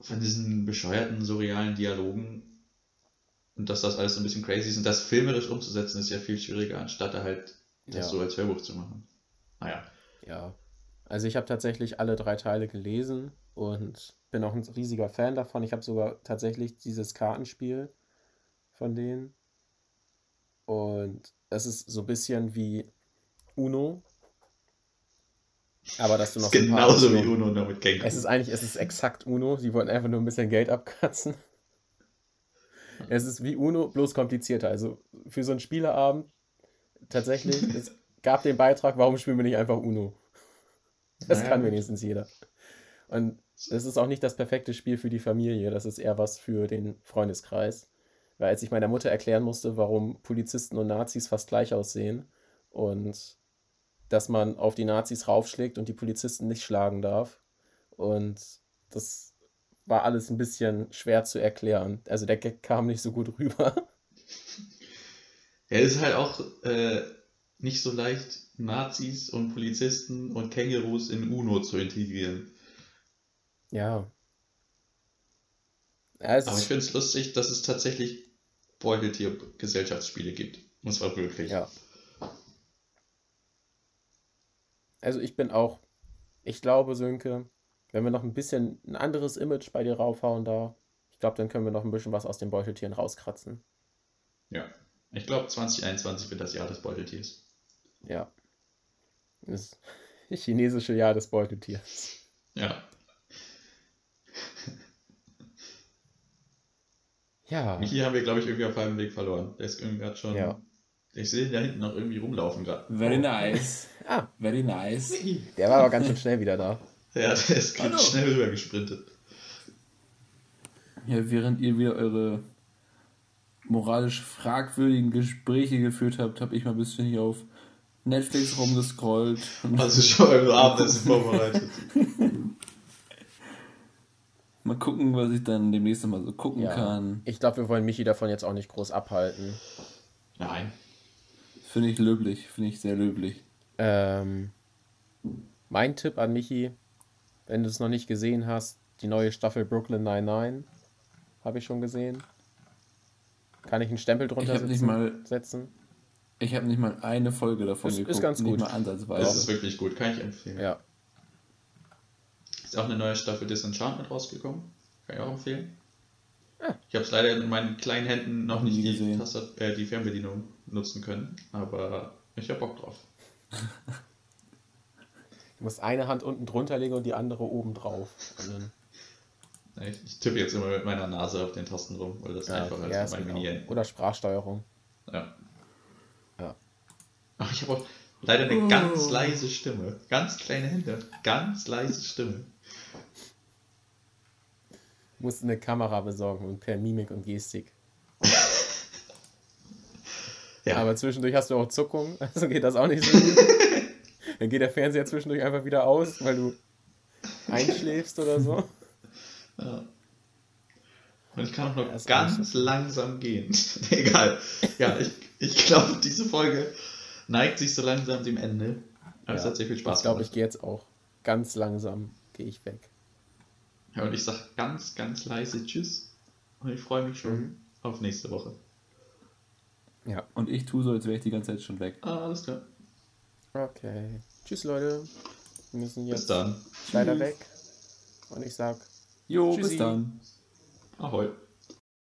von diesen bescheuerten, surrealen Dialogen und dass das alles so ein bisschen crazy ist und das filmerisch umzusetzen ist ja viel schwieriger, anstatt halt das ja. so als Hörbuch zu machen. Naja. Ja. Also ich habe tatsächlich alle drei Teile gelesen und bin auch ein riesiger Fan davon. Ich habe sogar tatsächlich dieses Kartenspiel von denen. Und es ist so ein bisschen wie Uno. Aber dass du noch. Genauso wie Uno, nur mit Känguru. Es ist eigentlich, es ist exakt Uno. Sie wollten einfach nur ein bisschen Geld abkratzen. *laughs* Es ist wie Uno, bloß komplizierter. Also für so einen Spieleabend tatsächlich, es gab den Beitrag, warum spielen wir nicht einfach Uno? Das naja. kann wenigstens jeder. Und es ist auch nicht das perfekte Spiel für die Familie, das ist eher was für den Freundeskreis. Weil als ich meiner Mutter erklären musste, warum Polizisten und Nazis fast gleich aussehen und dass man auf die Nazis raufschlägt und die Polizisten nicht schlagen darf. Und das war alles ein bisschen schwer zu erklären. Also der Gag kam nicht so gut rüber. Ja, ist halt auch äh, nicht so leicht, Nazis und Polizisten und Kängurus in UNO zu integrieren. Ja. ja Aber ich finde es lustig, dass es tatsächlich Beuteltier-Gesellschaftsspiele gibt. Und zwar wirklich. Ja. Also ich bin auch, ich glaube, Sönke, wenn wir noch ein bisschen ein anderes Image bei dir raufhauen da, ich glaube, dann können wir noch ein bisschen was aus den Beuteltieren rauskratzen. Ja. Ich glaube, 2021 wird das Jahr des Beuteltiers. Ja. Das chinesische Jahr des Beuteltiers. Ja. ja. Hier haben wir, glaube ich, irgendwie auf halbem Weg verloren. Der ist irgendwie gerade schon. Ja. Ich sehe ihn da hinten noch irgendwie rumlaufen gerade. Very nice. ah. Very nice. Der war aber ganz schön schnell wieder da. Ja, der ist ganz Hallo. schnell rüber gesprintet. Ja, während ihr wieder eure moralisch fragwürdigen Gespräche geführt habt, habe ich mal ein bisschen hier auf Netflix rumgescrollt. Hast du schon beim Abendessen *laughs* vorbereitet? mal gucken, was ich dann demnächst mal so gucken ja. kann. Ich glaube, wir wollen Michi davon jetzt auch nicht groß abhalten. Nein. Finde ich löblich, finde ich sehr löblich. Ähm, mein Tipp an Michi, wenn du es noch nicht gesehen hast, die neue Staffel Brooklyn 99 habe ich schon gesehen. Kann ich einen Stempel drunter ich setzen, mal, setzen? Ich habe nicht mal eine Folge davon ist, geguckt. Ist ganz gut. Nicht mal ansatzweise. Das ist wirklich gut, kann ich empfehlen. Ja. Ist auch eine neue Staffel Disenchantment rausgekommen. Kann ich auch empfehlen. Ja. Ich habe es leider in meinen kleinen Händen noch nicht die, Tastat äh, die Fernbedienung nutzen können, aber ich habe Bock drauf. Du musst eine Hand unten drunter legen und die andere oben drauf. Ich, ich tippe jetzt immer mit meiner Nase auf den Tasten rum, weil das ja, einfacher ist ja, bei meinen Minieren. Oder Sprachsteuerung. Ja. Ach, ich habe auch leider eine oh. ganz leise Stimme. Ganz kleine Hände. Ganz leise Stimme. Du musst eine Kamera besorgen und per Mimik und Gestik. *laughs* ja. Aber zwischendurch hast du auch Zuckung, *laughs* also geht das auch nicht so gut. *laughs* Dann geht der Fernseher zwischendurch einfach wieder aus, weil du einschläfst oder so. Ja. Und ich kann auch noch ganz langsam gehen. Egal. Ja, ich, Ich glaube, diese Folge neigt sich so langsam dem Ende. Aber es Ja. hat sehr viel Spaß Ich glaube, ich gehe jetzt auch ganz langsam, gehe ich weg. Ja, und ich sage ganz, ganz leise Tschüss. Und ich freue mich schon Mhm. auf nächste Woche. Ja. Und ich tue so, als wäre ich die ganze Zeit schon weg. Ah, alles klar. Okay. Tschüss, Leute. Wir müssen Bis jetzt dann. leider weg. Und ich sag Jo, Tschüssi. bis dann. Ahoi.